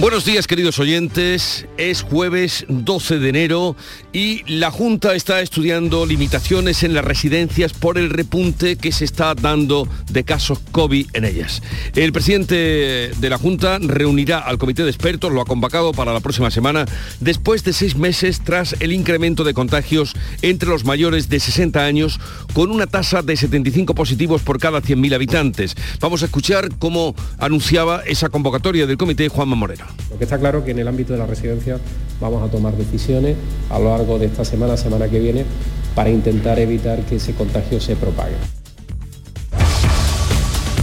Buenos días queridos oyentes, es jueves 12 de enero y la Junta está estudiando limitaciones en las residencias por el repunte que se está dando de casos COVID en ellas. El presidente de la Junta reunirá al comité de expertos, lo ha convocado para la próxima semana, después de seis meses tras el incremento de contagios entre los mayores de 60 años con una tasa de 75 positivos por cada 100.000 habitantes. Vamos a escuchar cómo anunciaba esa convocatoria del comité Juanma Moreno. Lo que está claro que en el ámbito de la residencia vamos a tomar decisiones a lo largo de esta semana, semana que viene, para intentar evitar que ese contagio se propague.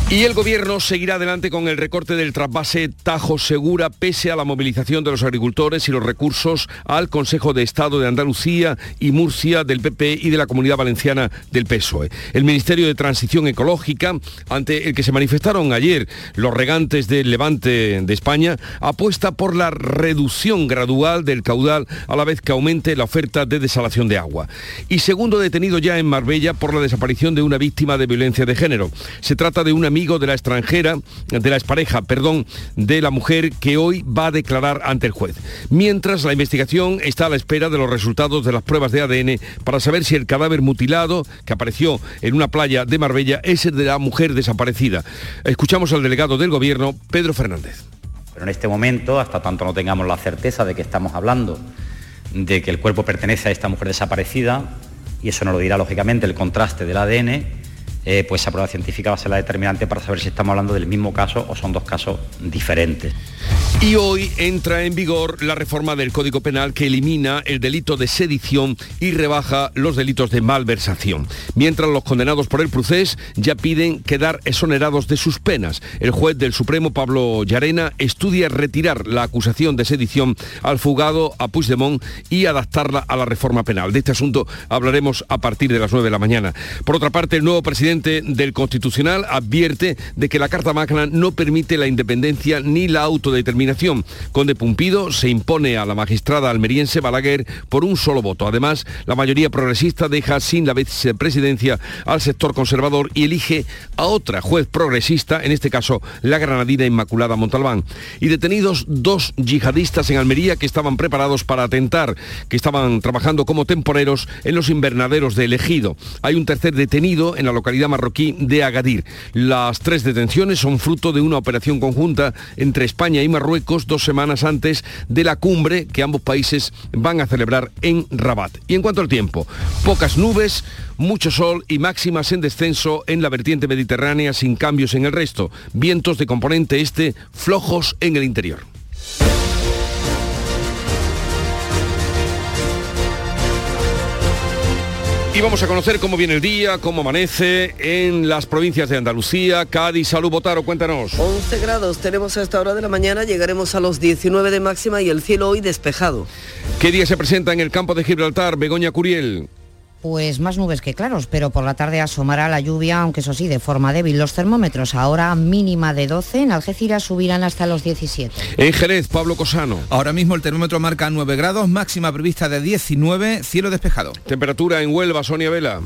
Y el gobierno seguirá adelante con el recorte del trasvase Tajo Segura pese a la movilización de los agricultores y los recursos al Consejo de Estado de Andalucía y Murcia del PP y de la Comunidad Valenciana del PSOE. El Ministerio de Transición Ecológica, ante el que se manifestaron ayer los regantes del Levante de España, apuesta por la reducción gradual del caudal a la vez que aumente la oferta de desalación de agua. Y segundo detenido ya en Marbella por la desaparición de una víctima de violencia de género. Se trata de una amigo de la extranjera, de la expareja, perdón, de la mujer que hoy va a declarar ante el juez. Mientras la investigación está a la espera de los resultados de las pruebas de ADN para saber si el cadáver mutilado que apareció en una playa de Marbella es el de la mujer desaparecida. Escuchamos al delegado del gobierno, Pedro Fernández. Pero en este momento, hasta tanto no tengamos la certeza de que estamos hablando de que el cuerpo pertenece a esta mujer desaparecida, y eso nos lo dirá lógicamente el contraste del ADN, eh, pues esa prueba científica va a ser la determinante para saber si estamos hablando del mismo caso o son dos casos diferentes. Y hoy entra en vigor la reforma del Código Penal que elimina el delito de sedición y rebaja los delitos de malversación. Mientras los condenados por el procés ya piden quedar exonerados de sus penas. El juez del Supremo, Pablo Llarena, estudia retirar la acusación de sedición al fugado a Puigdemont y adaptarla a la reforma penal. De este asunto hablaremos a partir de las 9 de la mañana. Por otra parte, el nuevo presidente del Constitucional advierte de que la Carta Magna no permite la independencia ni la autodeterminación. Conde Pumpido se impone a la magistrada almeriense Balaguer por un solo voto. Además, la mayoría progresista deja sin la vicepresidencia al sector conservador y elige a otra juez progresista, en este caso la granadina Inmaculada Montalbán. Y detenidos dos yihadistas en Almería que estaban preparados para atentar, que estaban trabajando como temporeros en los invernaderos de Elegido. Hay un tercer detenido en la localidad marroquí de Agadir. Las tres detenciones son fruto de una operación conjunta entre España y Marruecos dos semanas antes de la cumbre que ambos países van a celebrar en Rabat. Y en cuanto al tiempo, pocas nubes, mucho sol y máximas en descenso en la vertiente mediterránea sin cambios en el resto. Vientos de componente este flojos en el interior. Y vamos a conocer cómo viene el día, cómo amanece en las provincias de Andalucía, Cádiz, Salud, Botaro, cuéntanos. 11 grados tenemos a esta hora de la mañana, llegaremos a los 19 de máxima y el cielo hoy despejado. ¿Qué día se presenta en el campo de Gibraltar, Begoña Curiel? Pues más nubes que claros, pero por la tarde asomará la lluvia, aunque eso sí, de forma débil. Los termómetros ahora mínima de 12, en Algeciras subirán hasta los 17. En Jerez, Pablo Cosano. Ahora mismo el termómetro marca 9 grados, máxima prevista de 19, cielo despejado. Temperatura en Huelva, Sonia Vela.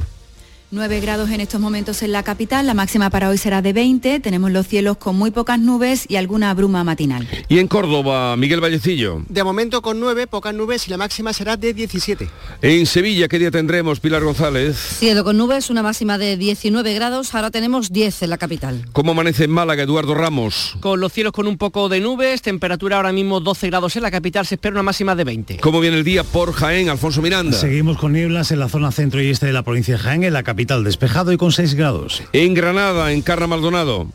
9 grados en estos momentos en la capital, la máxima para hoy será de 20, tenemos los cielos con muy pocas nubes y alguna bruma matinal. Y en Córdoba, Miguel Vallecillo. De momento con 9, pocas nubes y la máxima será de 17. En Sevilla, ¿qué día tendremos, Pilar González? Cielo con nubes, una máxima de 19 grados, ahora tenemos 10 en la capital. ¿Cómo amanece en Málaga, Eduardo Ramos? Con los cielos con un poco de nubes, temperatura ahora mismo 12 grados en la capital, se espera una máxima de 20. ¿Cómo viene el día por Jaén, Alfonso Miranda? Seguimos con nieblas en la zona centro y este de la provincia de Jaén, en la capital despejado y con 6 grados. En Granada, en Carra Maldonado.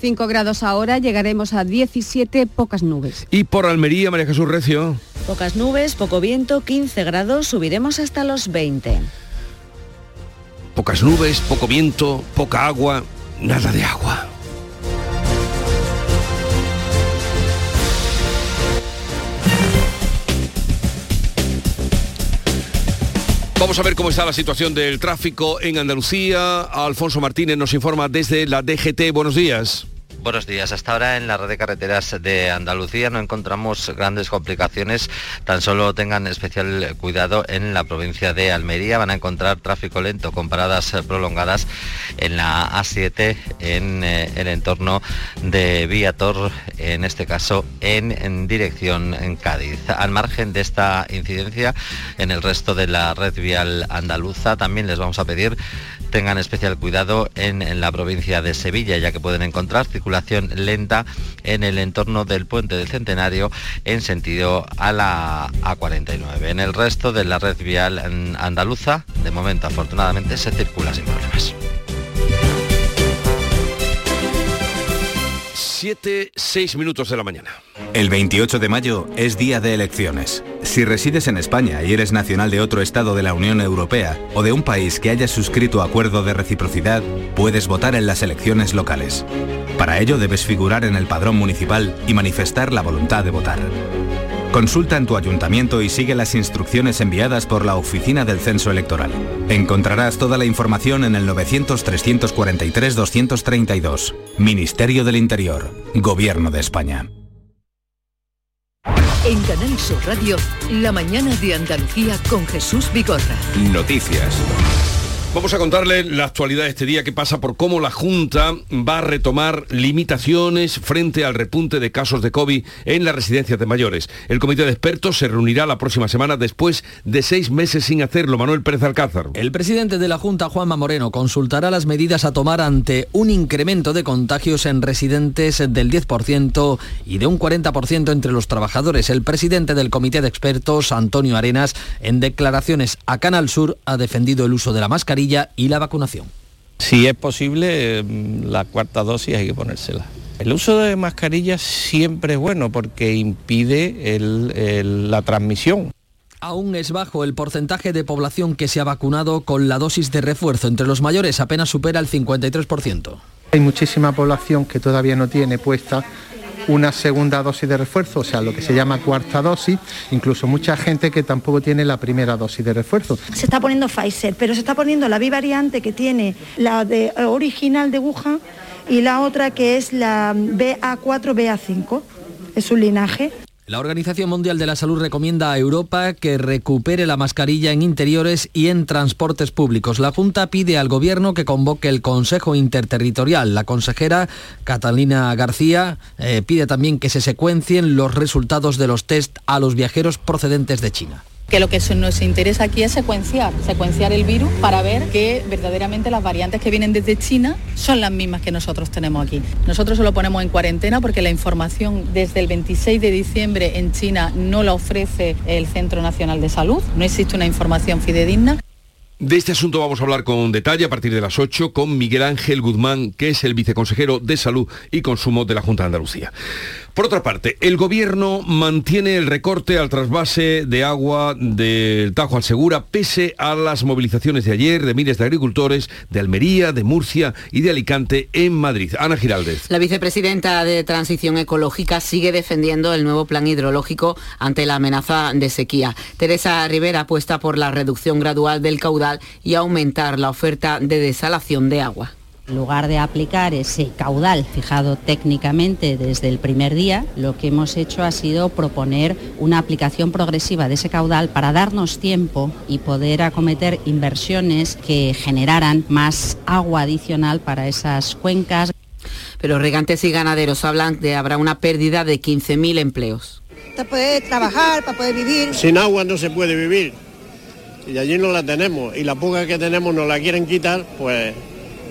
5 grados ahora, llegaremos a 17, pocas nubes. Y por Almería, María Jesús Recio. Pocas nubes, poco viento, 15 grados, subiremos hasta los 20. Pocas nubes, poco viento, poca agua, nada de agua. Vamos a ver cómo está la situación del tráfico en Andalucía. Alfonso Martínez nos informa desde la DGT. Buenos días. Buenos días. Hasta ahora en la red de carreteras de Andalucía no encontramos grandes complicaciones. Tan solo tengan especial cuidado en la provincia de Almería. Van a encontrar tráfico lento con paradas prolongadas en la A7 en eh, el entorno de Viator, en este caso en, en dirección en Cádiz. Al margen de esta incidencia, en el resto de la red vial andaluza también les vamos a pedir tengan especial cuidado en, la provincia de Sevilla, ya que pueden encontrar circulación lenta en el entorno del puente del Centenario en sentido a la A49. En el resto de la red vial andaluza, de momento afortunadamente se circula sin problemas. 7, 6 minutos de la mañana. El 28 de mayo es día de elecciones. Si resides en España y eres nacional de otro Estado de la Unión Europea o de un país que haya suscrito acuerdo de reciprocidad, puedes votar en las elecciones locales. Para ello debes figurar en el padrón municipal y manifestar la voluntad de votar. Consulta en tu ayuntamiento y sigue las instrucciones enviadas por la Oficina del Censo Electoral. Encontrarás toda la información en el 900-343-232. Ministerio del Interior. Gobierno de España. En Canal Sur Radio, la mañana de Andalucía con Jesús Vigorra. Noticias. Vamos a contarle la actualidad de este día que pasa por cómo la Junta va a retomar limitaciones frente al repunte de casos de COVID en las residencias de mayores. El comité de expertos se reunirá la próxima semana después de seis meses sin hacerlo. Manuel Pérez Alcázar. El presidente de la Junta, Juanma Moreno, consultará las medidas a tomar ante un incremento de contagios en residentes del 10% y de un 40% entre los trabajadores. El presidente del comité de expertos, Antonio Arenas, en declaraciones a Canal Sur, ha defendido el uso de la mascarilla y la vacunación. Si es posible, la cuarta dosis hay que ponérsela. El uso de mascarillas siempre es bueno porque impide el, el, la transmisión. Aún es bajo el porcentaje de población que se ha vacunado con la dosis de refuerzo. Entre los mayores apenas supera el 53%. Hay muchísima población que todavía no tiene puesta una segunda dosis de refuerzo, o sea, lo que se llama cuarta dosis, incluso mucha gente que tampoco tiene la primera dosis de refuerzo. Se está poniendo Pfizer, pero se está poniendo la bivariante que tiene la de, original de Wuhan y la otra que es la BA4-BA5, es un linaje. La Organización Mundial de la Salud recomienda a Europa que recupere la mascarilla en interiores y en transportes públicos. La Junta pide al Gobierno que convoque el Consejo Interterritorial. La consejera Catalina García eh, pide también que se secuencien los resultados de los test a los viajeros procedentes de China que lo que nos interesa aquí es secuenciar, secuenciar el virus para ver que verdaderamente las variantes que vienen desde China son las mismas que nosotros tenemos aquí. Nosotros solo ponemos en cuarentena porque la información desde el 26 de diciembre en China no la ofrece el Centro Nacional de Salud, no existe una información fidedigna. De este asunto vamos a hablar con detalle a partir de las 8 con Miguel Ángel Guzmán, que es el viceconsejero de Salud y Consumo de la Junta de Andalucía. Por otra parte, el gobierno mantiene el recorte al trasvase de agua del Tajo al Segura pese a las movilizaciones de ayer de miles de agricultores de Almería, de Murcia y de Alicante en Madrid. Ana Giraldez. La vicepresidenta de Transición Ecológica sigue defendiendo el nuevo plan hidrológico ante la amenaza de sequía. Teresa Rivera apuesta por la reducción gradual del caudal y aumentar la oferta de desalación de agua. En lugar de aplicar ese caudal fijado técnicamente desde el primer día, lo que hemos hecho ha sido proponer una aplicación progresiva de ese caudal para darnos tiempo y poder acometer inversiones que generaran más agua adicional para esas cuencas. Pero regantes y ganaderos hablan de habrá una pérdida de 15.000 empleos. Para poder trabajar, para poder vivir. Sin agua no se puede vivir. Y allí no la tenemos. Y la puga que tenemos nos la quieren quitar, pues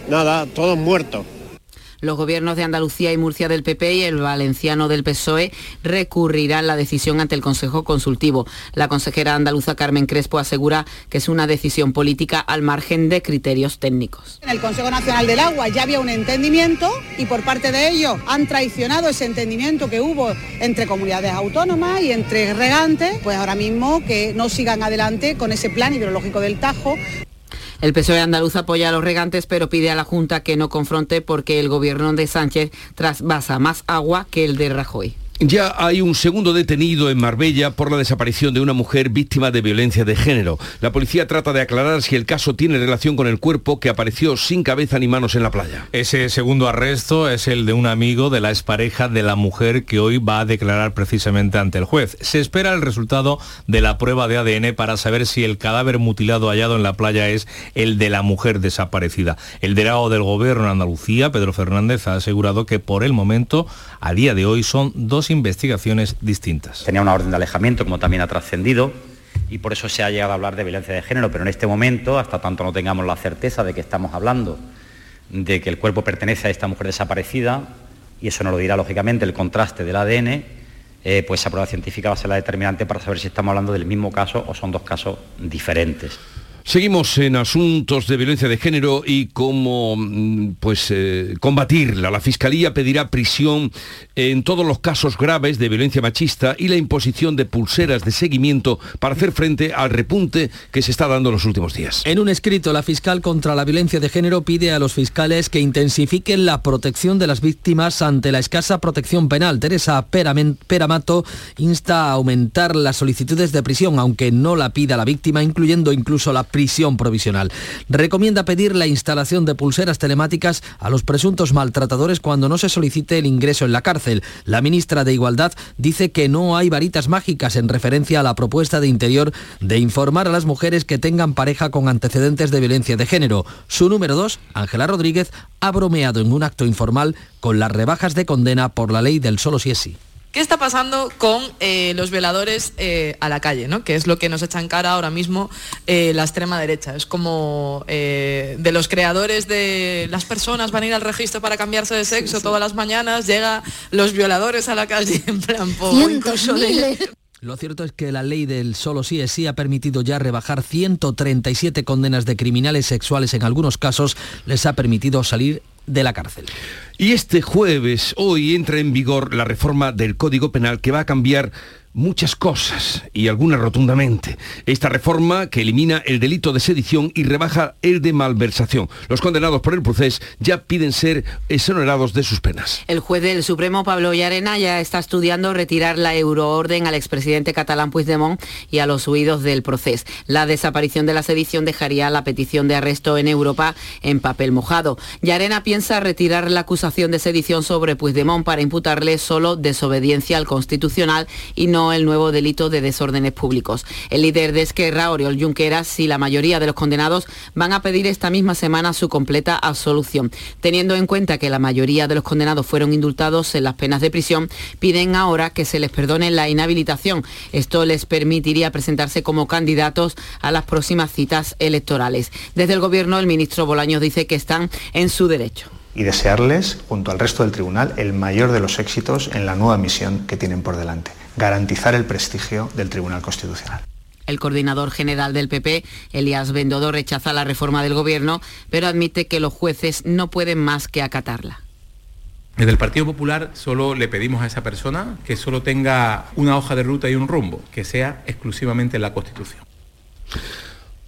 nada, todos muertos. Los gobiernos de Andalucía y Murcia del PP y el valenciano del PSOE recurrirán la decisión ante el Consejo Consultivo. La consejera andaluza Carmen Crespo asegura que es una decisión política al margen de criterios técnicos. En el Consejo Nacional del Agua ya había un entendimiento y por parte de ellos han traicionado ese entendimiento que hubo entre comunidades autónomas y entre regantes, pues ahora mismo que no sigan adelante con ese plan hidrológico del Tajo. El PSOE andaluz apoya a los regantes, pero pide a la Junta que no confronte porque el gobierno de Sánchez trasvasa más agua que el de Rajoy. Ya hay un segundo detenido en Marbella por la desaparición de una mujer víctima de violencia de género. La policía trata de aclarar si el caso tiene relación con el cuerpo que apareció sin cabeza ni manos en la playa. Ese segundo arresto es el de un amigo de la expareja de la mujer que hoy va a declarar precisamente ante el juez. Se espera el resultado de la prueba de ADN para saber si el cadáver mutilado hallado en la playa es el de la mujer desaparecida. El delegado del gobierno en Andalucía, Pedro Fernández, ha asegurado que por el momento, a día de hoy, son dos investigaciones distintas. Tenía una orden de alejamiento, como también ha trascendido, y por eso se ha llegado a hablar de violencia de género, pero en este momento, hasta tanto no tengamos la certeza de que estamos hablando de que el cuerpo pertenece a esta mujer desaparecida, y eso nos lo dirá lógicamente el contraste del ADN, eh, pues esa prueba científica va a ser la determinante para saber si estamos hablando del mismo caso o son dos casos diferentes. Seguimos en asuntos de violencia de género y cómo mm, pues, eh, combatirla. La Fiscalía pedirá prisión en todos los casos graves de violencia machista y la imposición de pulseras de seguimiento para hacer frente al repunte que se está dando en los últimos días. En un escrito, la fiscal contra la violencia de género pide a los fiscales que intensifiquen la protección de las víctimas ante la escasa protección penal. Teresa Peramato insta a aumentar las solicitudes de prisión, aunque no la pida la víctima, incluyendo incluso la provisional. Recomienda pedir la instalación de pulseras telemáticas a los presuntos maltratadores cuando no se solicite el ingreso en la cárcel. La ministra de Igualdad dice que no hay varitas mágicas en referencia a la propuesta de Interior de informar a las mujeres que tengan pareja con antecedentes de violencia de género. Su número dos, Ángela Rodríguez, ha bromeado en un acto informal con las rebajas de condena por la ley del solo si. ¿Qué está pasando con eh, los veladores eh, a la calle? ¿no? Que es lo que nos echa en cara ahora mismo eh, la extrema derecha. Es como de los creadores de las personas van a ir al registro para cambiarse de sexo todas las mañanas, llega los violadores a la calle en plan incluso Lo cierto es que la ley del solo sí es sí ha permitido ya rebajar 137 condenas de criminales sexuales. En algunos casos les ha permitido salir de la cárcel. Y este jueves, hoy, entra en vigor la reforma del Código Penal que va a cambiar muchas cosas y algunas rotundamente. Esta reforma que elimina el delito de sedición y rebaja el de malversación. Los condenados por el proceso ya piden ser exonerados de sus penas. El juez del Supremo, Pablo Llarena, ya está estudiando retirar la euroorden al expresidente catalán Puigdemont y a los huidos del proceso. La desaparición de la sedición dejaría la petición de arresto en Europa en papel mojado. Llarena piensa retirar la acusación de sedición sobre Puigdemont para imputarle solo desobediencia al Constitucional y no el nuevo delito de desórdenes públicos. El líder de Esquerra, Oriol Junqueras, y la mayoría de los condenados van a pedir esta misma semana su completa absolución. Teniendo en cuenta que la mayoría de los condenados fueron indultados en las penas de prisión, piden ahora que se les perdone la inhabilitación. Esto les permitiría presentarse como candidatos a las próximas citas electorales. Desde el Gobierno, el ministro Bolaños dice que están en su derecho y desearles, junto al resto del tribunal, el mayor de los éxitos en la nueva misión que tienen por delante garantizar el prestigio del Tribunal Constitucional. El coordinador general del PP, Elías Bendodo, rechaza la reforma del Gobierno, pero admite que los jueces no pueden más que acatarla. Desde el Partido Popular solo le pedimos a esa persona que solo tenga una hoja de ruta y un rumbo, que sea exclusivamente la Constitución.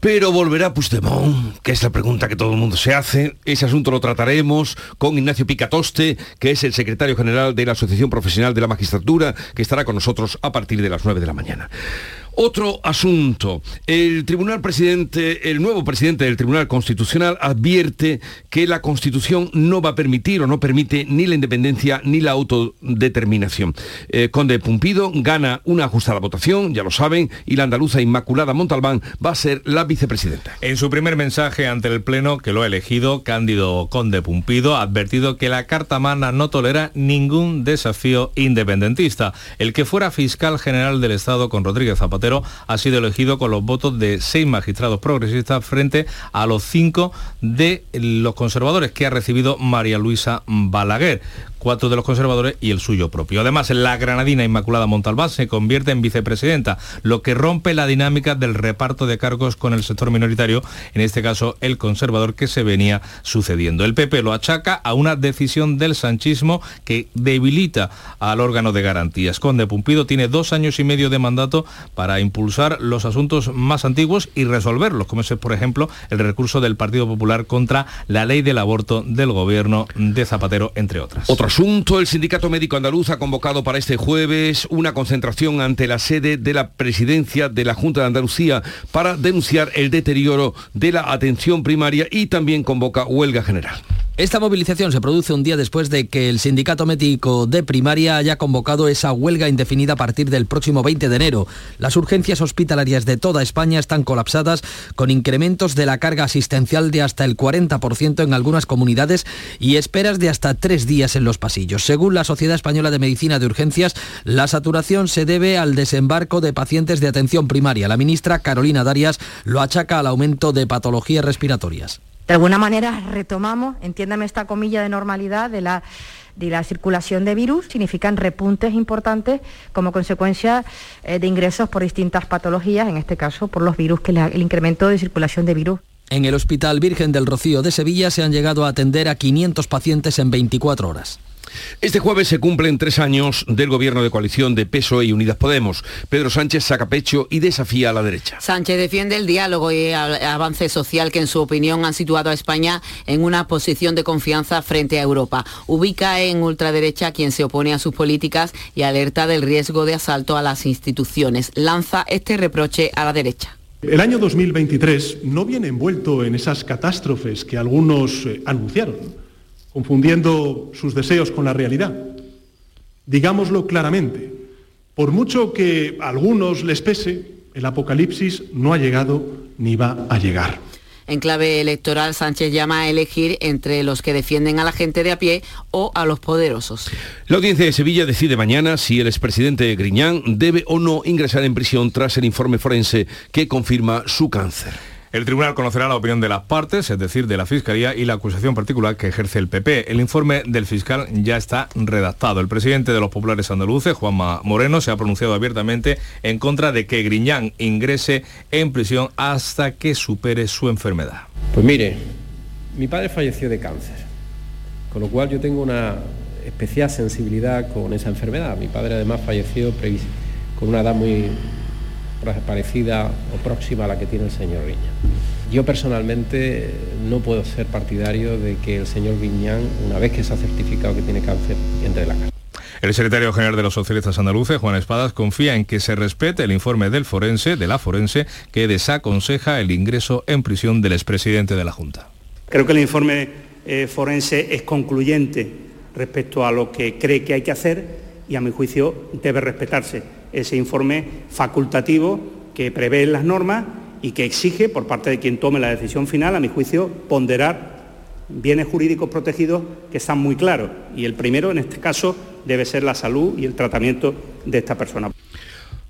Pero volverá Puigdemont, que es la pregunta que todo el mundo se hace. Ese asunto lo trataremos con Ignacio Picatoste, que es el secretario general de la Asociación Profesional de la Magistratura, que estará con nosotros a partir de las 9 de la mañana. Otro asunto. El Tribunal Presidente, el nuevo presidente del Tribunal Constitucional advierte que la Constitución no va a permitir o no permite ni la independencia ni la autodeterminación. Eh, Conde Pumpido gana una ajustada votación, ya lo saben, y la andaluza Inmaculada Montalbán va a ser la vicepresidenta. En su primer mensaje ante el Pleno que lo ha elegido, Cándido Conde Pumpido ha advertido que la Carta Magna no tolera ningún desafío independentista. El que fuera fiscal general del Estado con Rodríguez Zapatero ha sido elegido con los votos de seis magistrados progresistas frente a los cinco de los conservadores que ha recibido María Luisa Balaguer cuatro de los conservadores y el suyo propio. Además, la granadina Inmaculada Montalbán se convierte en vicepresidenta, lo que rompe la dinámica del reparto de cargos con el sector minoritario, en este caso el conservador que se venía sucediendo. El PP lo achaca a una decisión del sanchismo que debilita al órgano de garantías. Conde Pumpido tiene dos años y medio de mandato para impulsar los asuntos más antiguos y resolverlos, como es, por ejemplo, el recurso del Partido Popular contra la ley del aborto del gobierno de Zapatero, entre otras. Asunto, el Sindicato Médico Andaluz ha convocado para este jueves una concentración ante la sede de la presidencia de la Junta de Andalucía para denunciar el deterioro de la atención primaria y también convoca huelga general. Esta movilización se produce un día después de que el Sindicato Médico de Primaria haya convocado esa huelga indefinida a partir del próximo 20 de enero. Las urgencias hospitalarias de toda España están colapsadas con incrementos de la carga asistencial de hasta el 40% en algunas comunidades y esperas de hasta tres días en los pasillos. Según la Sociedad Española de Medicina de Urgencias, la saturación se debe al desembarco de pacientes de atención primaria. La ministra Carolina Darias lo achaca al aumento de patologías respiratorias. De alguna manera retomamos, entiéndame esta comilla de normalidad de la de la circulación de virus significan repuntes importantes como consecuencia eh, de ingresos por distintas patologías, en este caso por los virus, que el incremento de circulación de virus. En el Hospital Virgen del Rocío de Sevilla se han llegado a atender a 500 pacientes en 24 horas. Este jueves se cumplen tres años del gobierno de coalición de PSOE y Unidas Podemos. Pedro Sánchez saca pecho y desafía a la derecha. Sánchez defiende el diálogo y el avance social que en su opinión han situado a España en una posición de confianza frente a Europa. Ubica en ultraderecha a quien se opone a sus políticas y alerta del riesgo de asalto a las instituciones. Lanza este reproche a la derecha. El año 2023 no viene envuelto en esas catástrofes que algunos eh, anunciaron confundiendo sus deseos con la realidad. Digámoslo claramente, por mucho que a algunos les pese, el apocalipsis no ha llegado ni va a llegar. En clave electoral, Sánchez llama a elegir entre los que defienden a la gente de a pie o a los poderosos. La audiencia de Sevilla decide mañana si el expresidente Griñán debe o no ingresar en prisión tras el informe forense que confirma su cáncer. El tribunal conocerá la opinión de las partes, es decir, de la Fiscalía y la acusación particular que ejerce el PP. El informe del fiscal ya está redactado. El presidente de los populares andaluces, Juanma Moreno, se ha pronunciado abiertamente en contra de que Griñán ingrese en prisión hasta que supere su enfermedad. Pues mire, mi padre falleció de cáncer, con lo cual yo tengo una especial sensibilidad con esa enfermedad. Mi padre además falleció con una edad muy parecida o próxima a la que tiene el señor Viña. Yo personalmente no puedo ser partidario de que el señor Viñán, una vez que se ha certificado que tiene cáncer, entre en la casa. El secretario general de los socialistas andaluces, Juan Espadas, confía en que se respete el informe del forense, de la forense, que desaconseja el ingreso en prisión del expresidente de la Junta. Creo que el informe eh, forense es concluyente respecto a lo que cree que hay que hacer y a mi juicio debe respetarse ese informe facultativo que prevé las normas y que exige por parte de quien tome la decisión final, a mi juicio, ponderar bienes jurídicos protegidos que están muy claros. Y el primero, en este caso, debe ser la salud y el tratamiento de esta persona.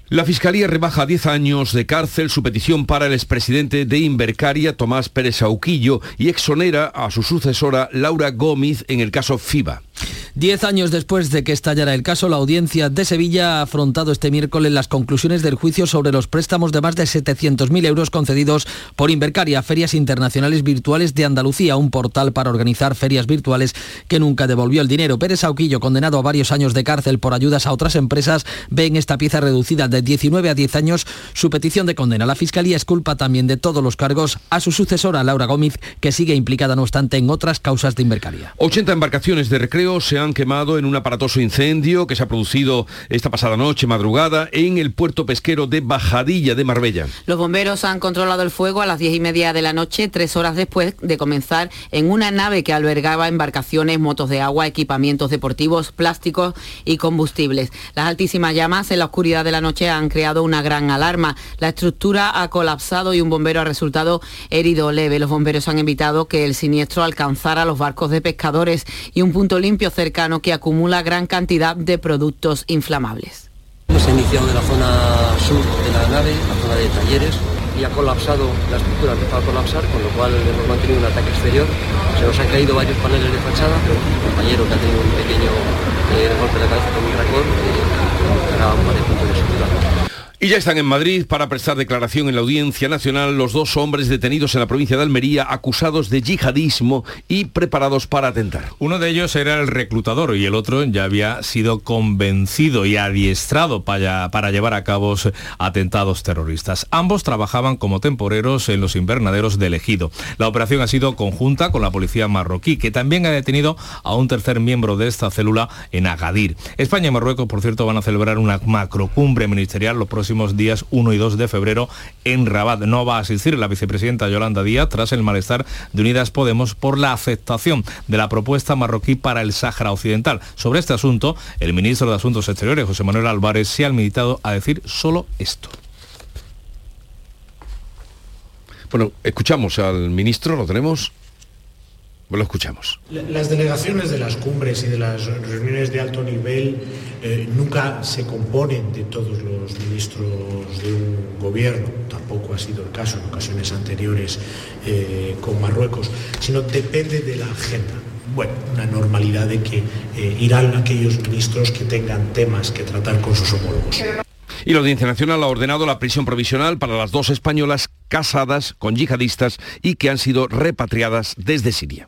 La Fiscalía rebaja a 10 años de cárcel su petición para el expresidente de Invercaria, Tomás Pérez Auquillo, y exonera a su sucesora, Laura Gómez, en el caso FIBA. Diez años después de que estallara el caso, la audiencia de Sevilla ha afrontado este miércoles las conclusiones del juicio sobre los préstamos de más de 700.000 euros concedidos por Invercaria, Ferias Internacionales Virtuales de Andalucía, un portal para organizar ferias virtuales que nunca devolvió el dinero. Pérez Sauquillo, condenado a varios años de cárcel por ayudas a otras empresas, ve en esta pieza reducida de 19 a 10 años su petición de condena. La Fiscalía es culpa también de todos los cargos a su sucesora, Laura Gómez, que sigue implicada, no obstante, en otras causas de Invercaria. 80 embarcaciones de recreo se han quemado en un aparatoso incendio que se ha producido esta pasada noche, madrugada, en el puerto pesquero de Bajadilla de Marbella. Los bomberos han controlado el fuego a las diez y media de la noche, tres horas después de comenzar en una nave que albergaba embarcaciones, motos de agua, equipamientos deportivos, plásticos y combustibles. Las altísimas llamas en la oscuridad de la noche han creado una gran alarma. La estructura ha colapsado y un bombero ha resultado herido leve. Los bomberos han evitado que el siniestro alcanzara los barcos de pescadores y un punto limpio cerca que acumula gran cantidad de productos inflamables. Hemos iniciado en la zona sur de la nave, la zona de talleres, y ha colapsado, la estructura ha empezado a colapsar, con lo cual hemos mantenido un ataque exterior. Se nos han caído varios paneles de fachada, pero un compañero que ha tenido un pequeño eh, golpe de cabeza con un racón, eh, un par de puntos de sutura. Y ya están en Madrid para prestar declaración en la Audiencia Nacional los dos hombres detenidos en la provincia de Almería acusados de yihadismo y preparados para atentar. Uno de ellos era el reclutador y el otro ya había sido convencido y adiestrado para, para llevar a cabo atentados terroristas. Ambos trabajaban como temporeros en los invernaderos del Ejido. La operación ha sido conjunta con la policía marroquí, que también ha detenido a un tercer miembro de esta célula en Agadir. España y Marruecos, por cierto, van a celebrar una macrocumbre ministerial los próximos días 1 y 2 de febrero en Rabat. No va a asistir la vicepresidenta Yolanda Díaz tras el malestar de Unidas Podemos por la aceptación de la propuesta marroquí para el Sáhara Occidental. Sobre este asunto, el ministro de Asuntos Exteriores, José Manuel Álvarez, se ha limitado a decir solo esto. Bueno, escuchamos al ministro, lo tenemos. Lo escuchamos. Las delegaciones de las cumbres y de las reuniones de alto nivel eh, nunca se componen de todos los ministros de un gobierno, tampoco ha sido el caso en ocasiones anteriores eh, con Marruecos, sino depende de la agenda. Bueno, una normalidad de que eh, irán aquellos ministros que tengan temas que tratar con sus homólogos. Y la Audiencia Nacional ha ordenado la prisión provisional para las dos españolas casadas con yihadistas y que han sido repatriadas desde Siria.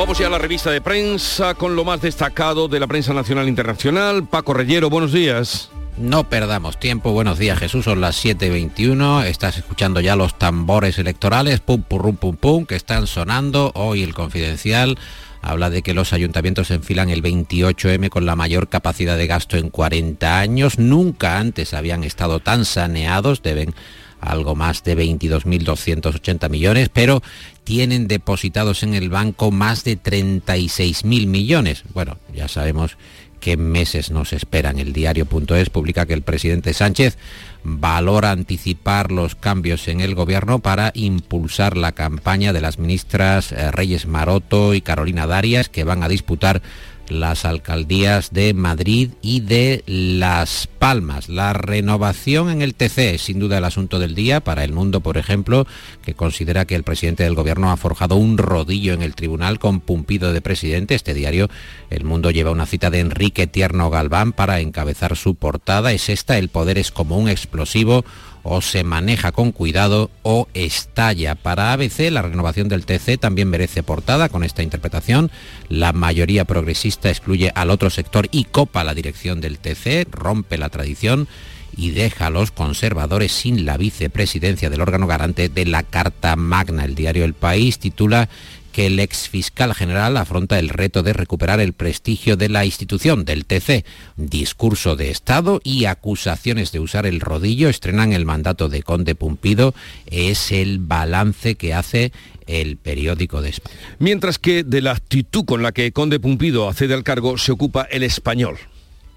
Vamos ya a la revista de prensa con lo más destacado de la prensa nacional e internacional. Paco Reyero, buenos días. No perdamos tiempo. Buenos días, Jesús. Son las 7.21. Estás escuchando ya los tambores electorales, pum, pum, pum, pum, que están sonando. Hoy el confidencial habla de que los ayuntamientos enfilan el 28M con la mayor capacidad de gasto en 40 años. Nunca antes habían estado tan saneados. Deben algo más de 22.280 millones, pero tienen depositados en el banco más de 36.000 millones. Bueno, ya sabemos qué meses nos esperan. El diario.es publica que el presidente Sánchez valora anticipar los cambios en el gobierno para impulsar la campaña de las ministras eh, Reyes Maroto y Carolina Darias que van a disputar las alcaldías de Madrid y de Las Palmas. La renovación en el TC es sin duda el asunto del día para el mundo, por ejemplo, que considera que el presidente del gobierno ha forjado un rodillo en el tribunal con Pumpido de presidente. Este diario, El Mundo, lleva una cita de Enrique Tierno Galván para encabezar su portada. Es esta, el poder es como un explosivo o se maneja con cuidado o estalla. Para ABC, la renovación del TC también merece portada con esta interpretación. La mayoría progresista excluye al otro sector y copa la dirección del TC, rompe la tradición y deja a los conservadores sin la vicepresidencia del órgano garante de la Carta Magna. El diario El País titula que el ex fiscal general afronta el reto de recuperar el prestigio de la institución del TC. Discurso de Estado y acusaciones de usar el rodillo estrenan el mandato de Conde Pumpido. Es el balance que hace el periódico de España. Mientras que de la actitud con la que Conde Pumpido accede al cargo se ocupa el español.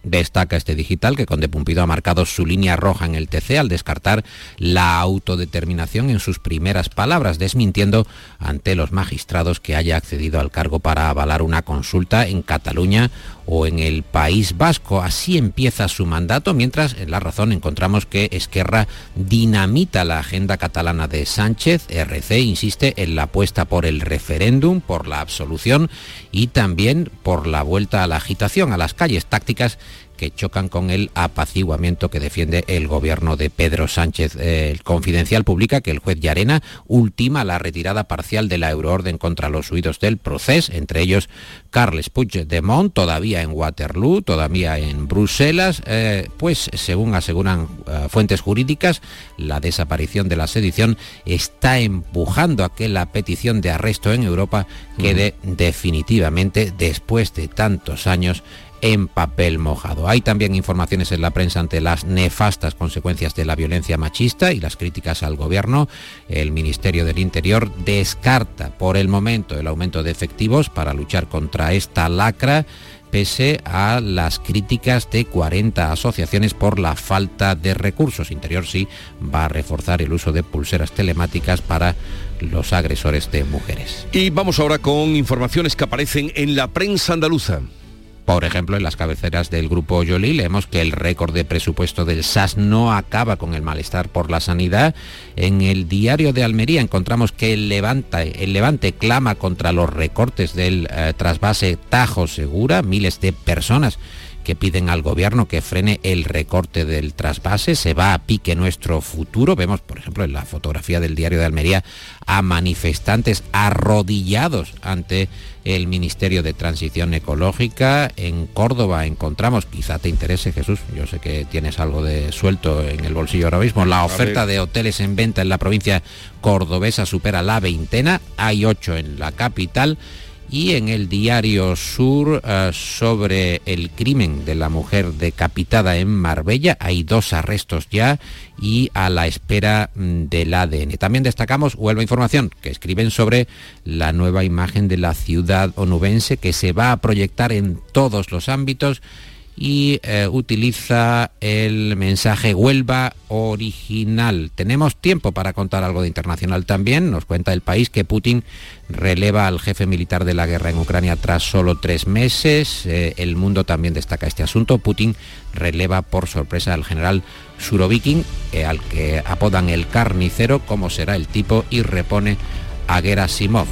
Destaca este digital que Conde Pumpido ha marcado su línea roja en el TC al descartar la autodeterminación en sus primeras palabras, desmintiendo ante los magistrados que haya accedido al cargo para avalar una consulta en Cataluña o en el País Vasco. Así empieza su mandato, mientras en La Razón encontramos que Esquerra dinamita la agenda catalana de Sánchez. RC insiste en la apuesta por el referéndum, por la absolución y también por la vuelta a la agitación, a las calles tácticas que chocan con el apaciguamiento que defiende el gobierno de Pedro Sánchez. El Confidencial publica que el juez Llarena ultima la retirada parcial de la euroorden contra los huidos del proceso, entre ellos Carles Puigdemont, todavía en Waterloo, todavía en Bruselas, eh, pues según aseguran eh, fuentes jurídicas, la desaparición de la sedición está empujando a que la petición de arresto en Europa quede definitivamente, después de tantos años, en papel mojado. Hay también informaciones en la prensa ante las nefastas consecuencias de la violencia machista y las críticas al gobierno. El Ministerio del Interior descarta por el momento el aumento de efectivos para luchar contra esta lacra pese a las críticas de 40 asociaciones por la falta de recursos. Interior sí va a reforzar el uso de pulseras telemáticas para los agresores de mujeres. Y vamos ahora con informaciones que aparecen en la prensa andaluza. Por ejemplo, en las cabeceras del grupo Yoli leemos que el récord de presupuesto del SAS no acaba con el malestar por la sanidad. En el diario de Almería encontramos que el Levante, clama contra los recortes del eh, trasvase Tajo Segura. Miles de personas que piden al gobierno que frene el recorte del trasvase, se va a pique nuestro futuro. Vemos, por ejemplo, en la fotografía del diario de Almería a manifestantes arrodillados ante el Ministerio de Transición Ecológica. En Córdoba encontramos, quizá te interese Jesús, yo sé que tienes algo de suelto en el bolsillo ahora mismo, la oferta de hoteles en venta en la provincia cordobesa supera la veintena, hay ocho en la capital y en el diario Sur eh, sobre el crimen de la mujer decapitada en Marbella. Hay dos arrestos ya y a la espera mm, del ADN. También destacamos Huelva Información, que escriben sobre la nueva imagen de la ciudad onubense que se va a proyectar en todos los ámbitos y eh, utiliza el mensaje Huelva original. Tenemos tiempo para contar algo de internacional también. Nos cuenta el país que Putin releva al jefe militar de la guerra en Ucrania tras solo tres meses. Eh, el mundo también destaca este asunto. Putin releva por sorpresa al general Surovikin, eh, al que apodan el carnicero, como será el tipo, y repone a Gerasimov.